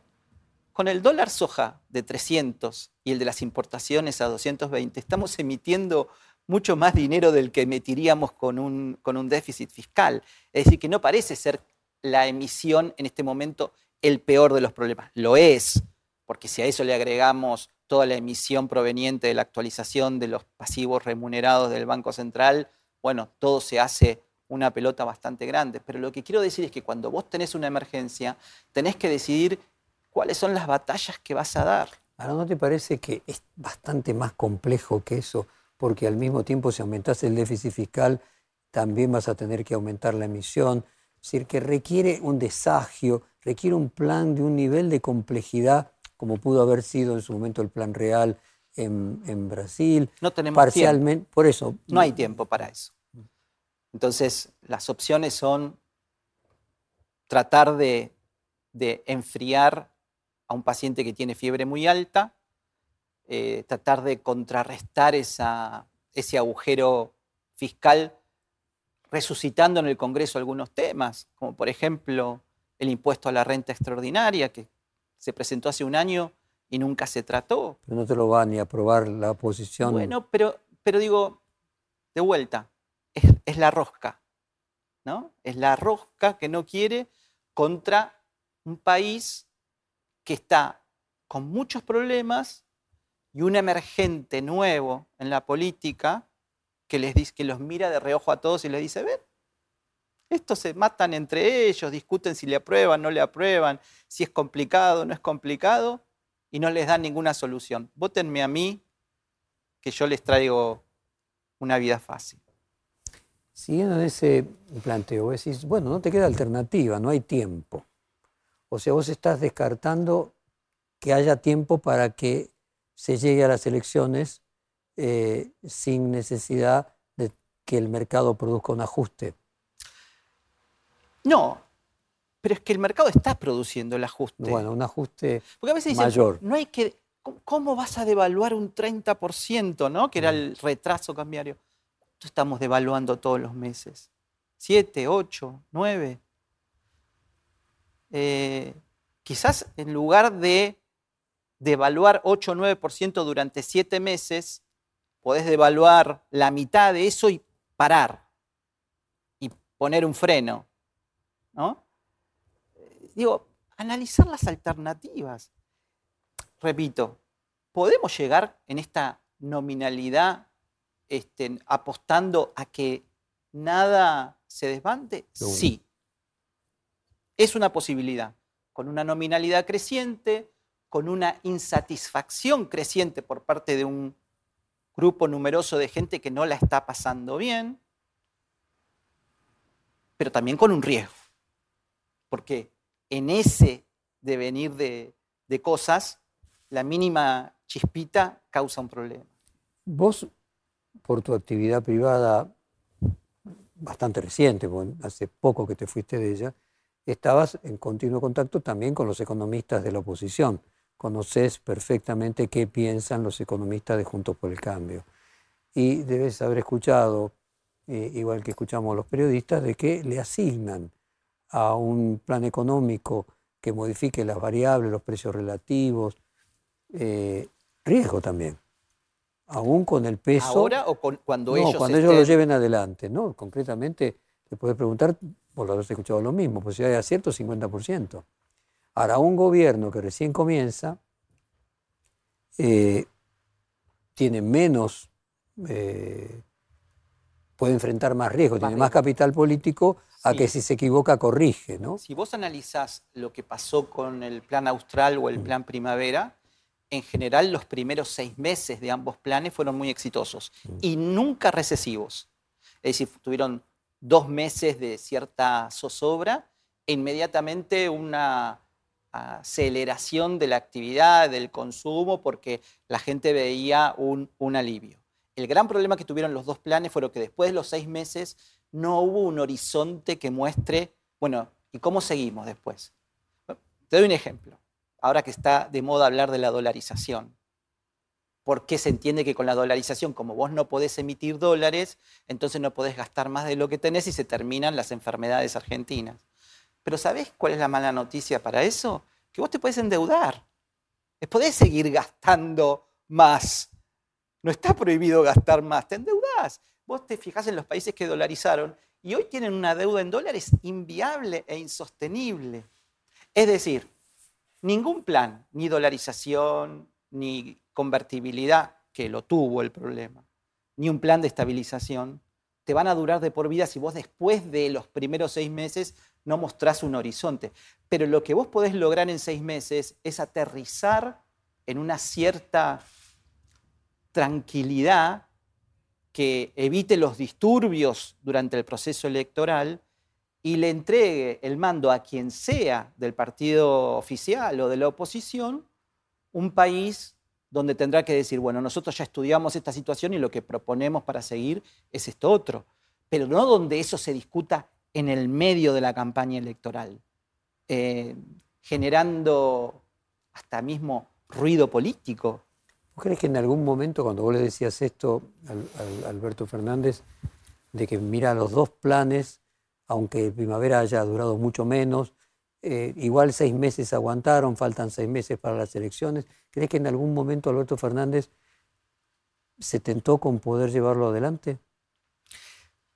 [SPEAKER 3] con el dólar soja de 300 y el de las importaciones a 220, estamos emitiendo mucho más dinero del que emitiríamos con un, con un déficit fiscal. Es decir, que no parece ser la emisión en este momento el peor de los problemas. Lo es, porque si a eso le agregamos toda la emisión proveniente de la actualización de los pasivos remunerados del Banco Central, bueno, todo se hace una pelota bastante grande. Pero lo que quiero decir es que cuando vos tenés una emergencia, tenés que decidir cuáles son las batallas que vas a dar.
[SPEAKER 2] Ahora, ¿no te parece que es bastante más complejo que eso? Porque al mismo tiempo, si aumentas el déficit fiscal, también vas a tener que aumentar la emisión. Es decir, que requiere un desagio, requiere un plan de un nivel de complejidad como pudo haber sido en su momento el plan real en, en Brasil.
[SPEAKER 3] No tenemos
[SPEAKER 2] parcialmente,
[SPEAKER 3] tiempo.
[SPEAKER 2] por eso.
[SPEAKER 3] No hay tiempo para eso. Entonces, las opciones son tratar de, de enfriar a un paciente que tiene fiebre muy alta, eh, tratar de contrarrestar esa, ese agujero fiscal resucitando en el Congreso algunos temas, como por ejemplo el impuesto a la renta extraordinaria, que se presentó hace un año y nunca se trató.
[SPEAKER 2] Pero no te lo va ni a aprobar la oposición.
[SPEAKER 3] Bueno, pero, pero digo, de vuelta, es, es, la rosca, ¿no? Es la rosca que no quiere contra un país que está con muchos problemas y un emergente nuevo en la política que, les dice, que los mira de reojo a todos y les dice, ven, estos se matan entre ellos, discuten si le aprueban, no le aprueban, si es complicado, no es complicado, y no les dan ninguna solución. Vótenme a mí, que yo les traigo una vida fácil.
[SPEAKER 2] Siguiendo en ese planteo, vos decís, bueno, no te queda alternativa, no hay tiempo. O sea, vos estás descartando que haya tiempo para que se llegue a las elecciones eh, sin necesidad de que el mercado produzca un ajuste.
[SPEAKER 3] No, pero es que el mercado está produciendo el ajuste.
[SPEAKER 2] Bueno, un ajuste
[SPEAKER 3] Porque a veces dicen,
[SPEAKER 2] mayor.
[SPEAKER 3] no hay que, ¿cómo vas a devaluar un 30%, ¿no? que era el retraso cambiario? ¿Cuánto estamos devaluando todos los meses? ¿Siete, ocho, nueve? Eh, quizás en lugar de devaluar 8 o 9% durante siete meses, podés devaluar la mitad de eso y parar y poner un freno. ¿No? Digo, analizar las alternativas. Repito, ¿podemos llegar en esta nominalidad este, apostando a que nada se desbande? Sí. Es una posibilidad. Con una nominalidad creciente, con una insatisfacción creciente por parte de un grupo numeroso de gente que no la está pasando bien, pero también con un riesgo porque en ese devenir de, cosas, la mínima chispita causa un problema.
[SPEAKER 2] Vos, por tu actividad privada bastante reciente, hace poco que te fuiste de ella, estabas en continuo contacto también con los economistas de la oposición. Conoces perfectamente qué piensan los economistas de Juntos por el Cambio. Y debes haber escuchado, eh, igual que escuchamos los periodistas, de que le asignan a un plan económico que modifique las variables, los precios relativos, eh, riesgo también. Aún con el peso.
[SPEAKER 3] ¿Ahora o cuando ellos.?
[SPEAKER 2] Cuando ellos lo lleven adelante, ¿no? Concretamente, te puedes preguntar, por lo haber escuchado lo mismo, pues si hay acierto, 50%. Ahora, un gobierno que recién comienza eh, tiene menos. Eh, puede enfrentar más riesgo, tiene más capital político a que si se equivoca corrige, ¿no?
[SPEAKER 3] Si vos analizás lo que pasó con el plan austral o el mm. plan primavera, en general los primeros seis meses de ambos planes fueron muy exitosos mm. y nunca recesivos. Es decir, tuvieron dos meses de cierta zozobra e inmediatamente una aceleración de la actividad, del consumo, porque la gente veía un, un alivio. El gran problema que tuvieron los dos planes fue que después de los seis meses no hubo un horizonte que muestre, bueno, ¿y cómo seguimos después? te doy un ejemplo ahora que está de moda hablar de la dolarización. Porque se entiende que con la dolarización, como vos no podés emitir dólares, entonces no podés gastar más de lo que tenés y se terminan las enfermedades argentinas. Pero ¿sabés cuál es la mala noticia para eso? Que vos te podés endeudar. Podés seguir gastando más. No está prohibido gastar más, te endeudás. Vos te fijás en los países que dolarizaron y hoy tienen una deuda en dólares inviable e insostenible. Es decir, Ningún plan, ni dolarización, ni convertibilidad, que lo tuvo el problema, ni un plan de estabilización, te van a durar de por vida si vos después de los primeros seis meses no mostrás un horizonte. Pero lo que vos podés lograr en seis meses es aterrizar en una cierta tranquilidad que evite los disturbios durante el proceso electoral y le entregue el mando a quien sea del partido oficial o de la oposición, un país donde tendrá que decir, bueno, nosotros ya estudiamos esta situación y lo que proponemos para seguir es esto otro, pero no donde eso se discuta en el medio de la campaña electoral, eh, generando hasta mismo ruido político.
[SPEAKER 2] ¿Vos crees que en algún momento, cuando vos le decías esto a Alberto Fernández, de que mira los dos planes, aunque primavera haya durado mucho menos. Eh, igual seis meses aguantaron, faltan seis meses para las elecciones. ¿Crees que en algún momento Alberto Fernández se tentó con poder llevarlo adelante?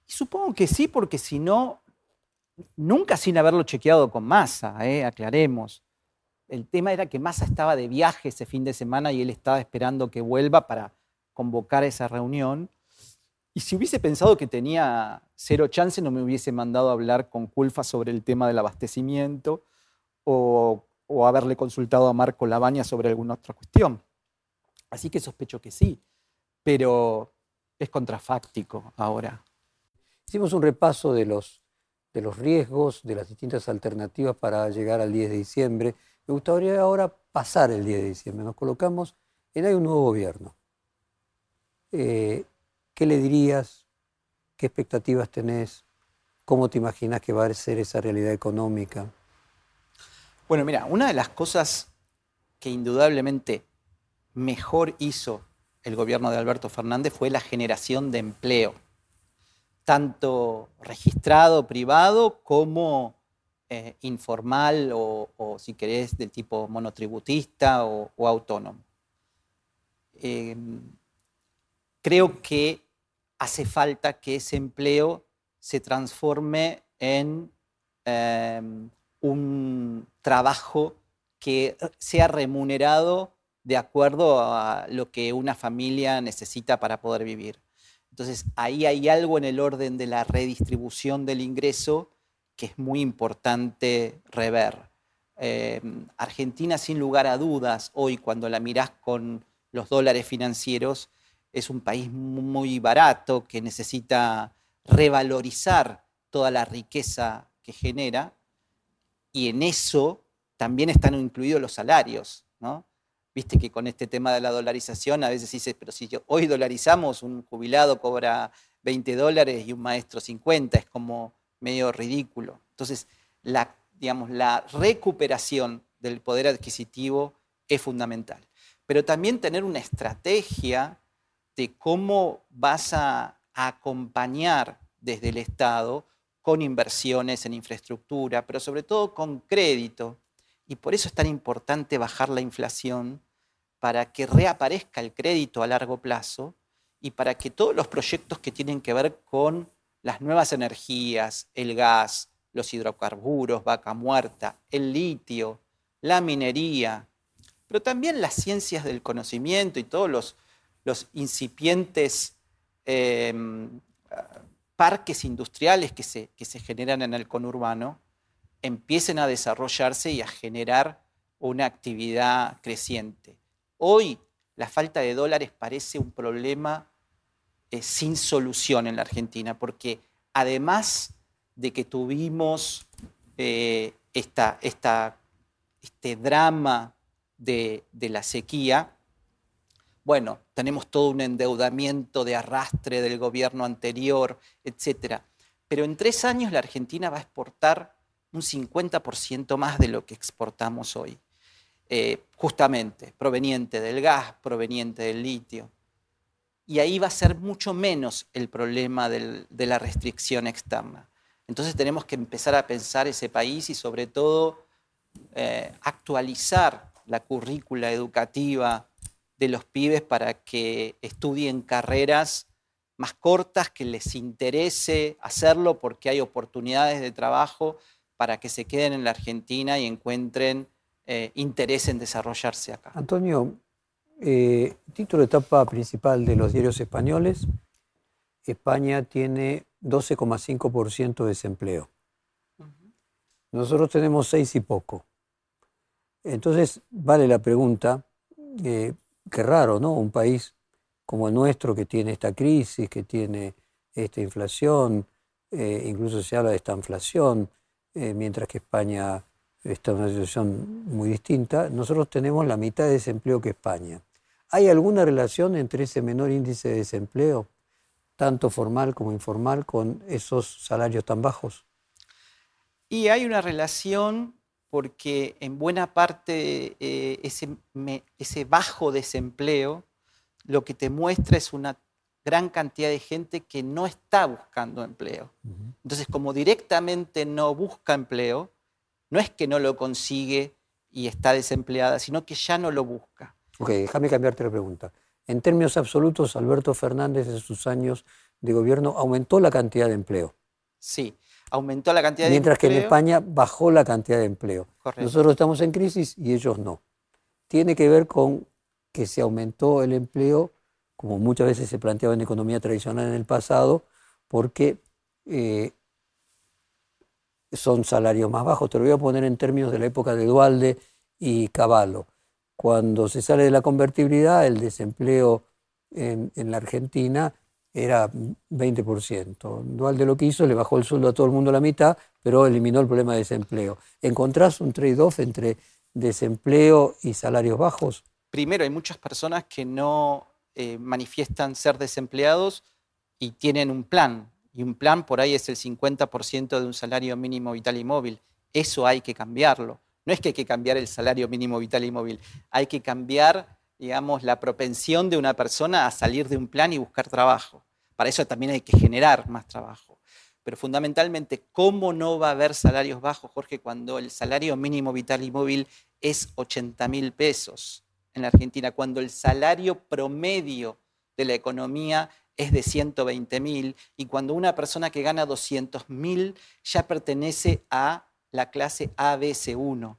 [SPEAKER 3] Supongo que sí, porque si no, nunca sin haberlo chequeado con Massa, eh, aclaremos. El tema era que Massa estaba de viaje ese fin de semana y él estaba esperando que vuelva para convocar esa reunión. Y si hubiese pensado que tenía cero chance, no me hubiese mandado a hablar con Culfa sobre el tema del abastecimiento o, haberle consultado a Marco Labaña sobre alguna otra cuestión. Así que sospecho que sí, pero es contrafáctico ahora.
[SPEAKER 2] Hicimos un repaso de los, de los riesgos, de las distintas alternativas para llegar al 10 de diciembre. Me gustaría ahora pasar el 10 de diciembre. Nos colocamos en hay un nuevo gobierno. Eh, ¿Qué le dirías? ¿Qué expectativas tenés? ¿Cómo te imaginas que va a ser esa realidad económica?
[SPEAKER 3] Bueno, mira, una de las cosas que indudablemente mejor hizo el gobierno de Alberto Fernández fue la generación de empleo, tanto registrado, privado, como eh, informal o, si querés, del tipo monotributista o, autónomo. Eh, creo que hace falta que ese empleo se transforme en em, un trabajo que sea remunerado de acuerdo a lo que una familia necesita para poder vivir. Entonces, ahí hay algo en el orden de la redistribución del ingreso que es muy importante rever. Em, Argentina, sin lugar a dudas, hoy cuando la mirás con los dólares financieros, es un país muy barato que necesita revalorizar toda la riqueza que genera y en eso también están incluidos los salarios. Viste que con este tema de la dolarización a veces dices, pero si hoy dolarizamos, un jubilado cobra 20 dólares y un maestro 50, es como medio ridículo. Entonces, la, digamos, la recuperación del poder adquisitivo es fundamental. Pero también tener una estrategia de cómo vas a acompañar desde el Estado con inversiones en infraestructura, pero sobre todo con crédito. Y por eso es tan importante bajar la inflación para que reaparezca el crédito a largo plazo y para que todos los proyectos que tienen que ver con las nuevas energías, el gas, los hidrocarburos, vaca muerta, el litio, la minería, pero también las ciencias del conocimiento y todos los, los incipientes em, parques industriales que se, que se generan en el conurbano empiecen a desarrollarse y a generar una actividad creciente. Hoy la falta de dólares parece un problema eh, sin solución en la Argentina, porque además de que tuvimos eh, esta, este drama de, la sequía, bueno, tenemos todo un endeudamiento de arrastre del gobierno anterior, etc. Pero en tres años la Argentina va a exportar un 50% más de lo que exportamos hoy, eh, justamente proveniente del gas, proveniente del litio. Y ahí va a ser mucho menos el problema de la restricción externa. Entonces tenemos que empezar a pensar ese país y sobre todo eh, actualizar la currícula educativa de los pibes para que estudien carreras más cortas, que les interese hacerlo porque hay oportunidades de trabajo para que se queden en la Argentina y encuentren eh, interés en desarrollarse acá.
[SPEAKER 2] Antonio, eh, título de etapa principal de los diarios españoles, España tiene 12,5% de desempleo. Nosotros tenemos 6 y poco. Entonces, vale la pregunta, eh, qué raro, ¿no? Un país como el nuestro que tiene esta crisis, que tiene esta inflación, eh, incluso se habla de esta inflación, mientras que España está en una situación muy distinta, nosotros tenemos la mitad de desempleo que España. ¿Hay alguna relación entre ese menor índice de desempleo, tanto formal como informal, con esos salarios tan bajos?
[SPEAKER 3] Y hay una relación porque en buena parte eh, ese, bajo desempleo lo que te muestra es una gran cantidad de gente que no está buscando empleo. Entonces, como directamente no busca empleo, no es que no lo consigue y está desempleada, sino que ya no lo busca.
[SPEAKER 2] Ok, déjame cambiarte la pregunta. En términos absolutos, Alberto Fernández en sus años de gobierno aumentó la cantidad de empleo.
[SPEAKER 3] Sí, aumentó la cantidad
[SPEAKER 2] de
[SPEAKER 3] Mientras
[SPEAKER 2] que en España bajó la cantidad de empleo. Nosotros estamos en crisis y ellos no. Tiene que ver con que se aumentó el empleo, como muchas veces se planteaba en economía tradicional en el pasado, porque eh, son salarios más bajos. Te lo voy a poner en términos de la época de Dualde y Cavallo. Cuando se sale de la convertibilidad, el desempleo en la Argentina era 20%. Dualde lo que hizo, le bajó el sueldo a todo el mundo a la mitad, pero eliminó el problema de desempleo. ¿Encontrás un trade-off entre desempleo y salarios bajos?
[SPEAKER 3] Primero, hay muchas personas que no eh, manifiestan ser desempleados y tienen un plan. Y un plan por ahí es el 50% de un salario mínimo vital y móvil. Eso hay que cambiarlo. No es que hay que cambiar el salario mínimo vital y móvil, hay que cambiar digamos, la propensión de una persona a salir de un plan y buscar trabajo. Para eso también hay que generar más trabajo. Pero fundamentalmente, ¿cómo no va a haber salarios bajos, Jorge, cuando el salario mínimo vital y móvil es 80 mil pesos en la Argentina, cuando el salario promedio de la economía es de 120 mil y cuando una persona que gana 200 mil ya pertenece a la clase ABC1?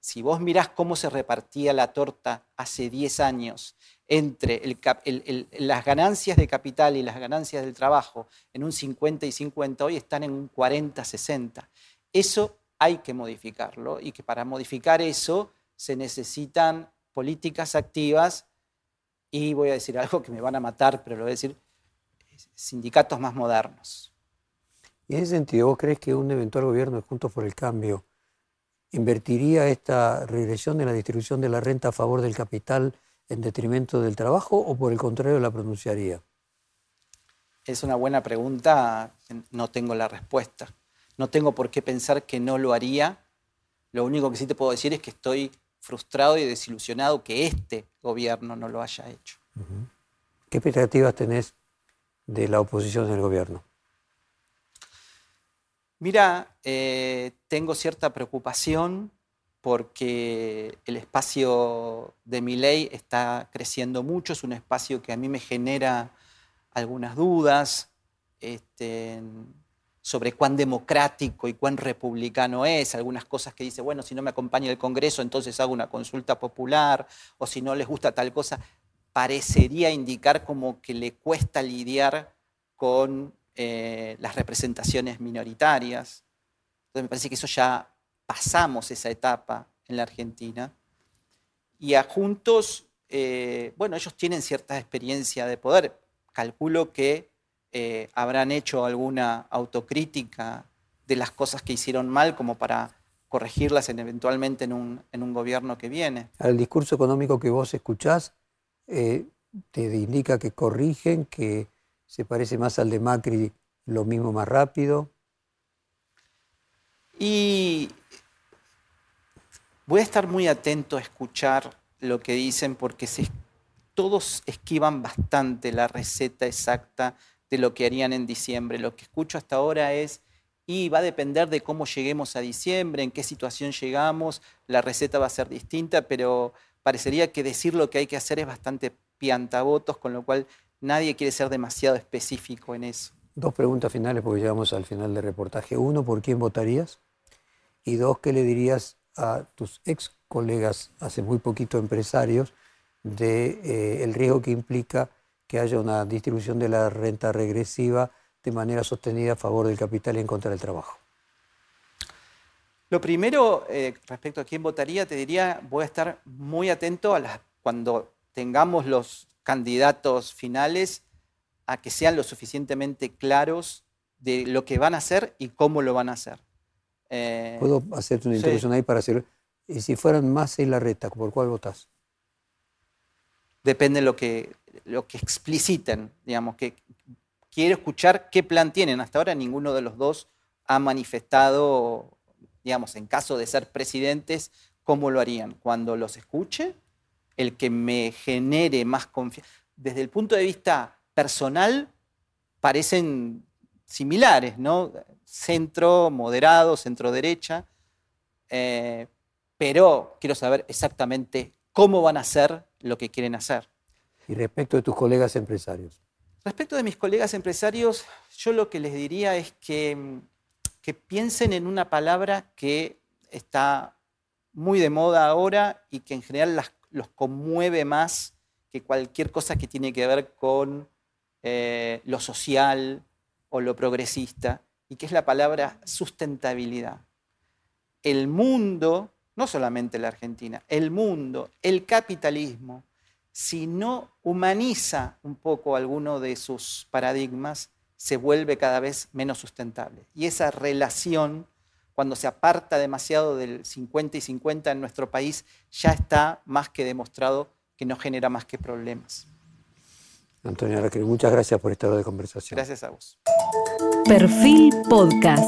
[SPEAKER 3] Si, vos mirás cómo se repartía la torta hace 10 años entre las ganancias de capital y las ganancias del trabajo en un 50 y 50, hoy están en un 40-60. Eso hay que modificarlo y que para modificar eso se necesitan políticas activas y voy a decir algo que me van a matar, pero lo voy a decir, sindicatos más modernos.
[SPEAKER 2] Y en ese sentido, ¿vos crees que un eventual gobierno de Juntos por el Cambio ¿invertiría esta regresión de la distribución de la renta a favor del capital en detrimento del trabajo o por el contrario la pronunciaría?
[SPEAKER 3] Es una buena pregunta, no tengo la respuesta. No tengo por qué pensar que no lo haría. Lo único que sí te puedo decir es que estoy frustrado y desilusionado que este gobierno no lo haya hecho.
[SPEAKER 2] ¿Qué expectativas tenés de la oposición del gobierno?
[SPEAKER 3] Mira, eh, tengo cierta preocupación porque el espacio de mi ley está creciendo mucho, es un espacio que a mí me genera algunas dudas. Este, sobre cuán democrático y cuán republicano es, algunas cosas que dice, bueno, si no me acompaña el Congreso, entonces hago una consulta popular, o si no les gusta tal cosa, parecería indicar como que le cuesta lidiar con eh, las representaciones minoritarias. Me parece que eso ya pasamos esa etapa en la Argentina. Y a Juntos, eh, bueno, ellos tienen cierta experiencia de poder. Calculo que eh, habrán hecho alguna autocrítica de las cosas que hicieron mal como para corregirlas eventualmente en un, gobierno que viene.
[SPEAKER 2] El discurso económico que vos escuchás eh, te indica que corrigen, que se parece más al de Macri, lo mismo más rápido.
[SPEAKER 3] Y voy a estar muy atento a escuchar lo que dicen porque todos esquivan bastante la receta exacta de lo que harían en diciembre. Lo que escucho hasta ahora es, y va a depender de cómo lleguemos a diciembre, en qué situación llegamos, la receta va a ser distinta, pero parecería que decir lo que hay que hacer es bastante piantavotos, con lo cual nadie quiere ser demasiado específico en eso.
[SPEAKER 2] Dos preguntas finales porque llegamos al final del reportaje. Uno, ¿por quién votarías? Y dos, ¿qué le dirías a tus ex colegas, hace muy poquito empresarios, de eh, el riesgo que implica que haya una distribución de la renta regresiva de manera sostenida a favor del capital y en contra del trabajo.
[SPEAKER 3] Lo primero, eh, respecto a quién votaría, te diría, voy a estar muy atento a cuando tengamos los candidatos finales, a que sean lo suficientemente claros de lo que van a hacer y cómo lo van a hacer.
[SPEAKER 2] Eh, ¿Puedo hacerte una introducción ahí para hacer... Y si fueran más y la reta, ¿por cuál votas?
[SPEAKER 3] Depende de lo que, lo que expliciten, digamos, que quiero escuchar qué plan tienen. Hasta ahora ninguno de los dos ha manifestado, digamos, en caso de ser presidentes, cómo lo harían. Cuando los escuche, el que me genere más confianza. Desde el punto de vista personal, parecen similares, ¿no? Centro, moderado, centro derecha, eh, pero quiero saber exactamente cómo van a hacer lo que quieren hacer.
[SPEAKER 2] Y respecto de tus colegas empresarios.
[SPEAKER 3] Respecto de mis colegas empresarios, yo lo que les diría es que, que piensen en una palabra que está muy de moda ahora y que en general los conmueve más que cualquier cosa que tiene que ver con eh, lo social o lo progresista, y que es la palabra sustentabilidad. El mundo, no solamente la Argentina, el mundo, el capitalismo, si no humaniza un poco alguno de sus paradigmas, se vuelve cada vez menos sustentable. Y esa relación, cuando se aparta demasiado del 50 y 50 en nuestro país, ya está más que demostrado que no genera más que problemas.
[SPEAKER 2] Antonio Araquel, muchas gracias por esta hora de conversación.
[SPEAKER 3] Gracias a vos.
[SPEAKER 1] Perfil Podcast.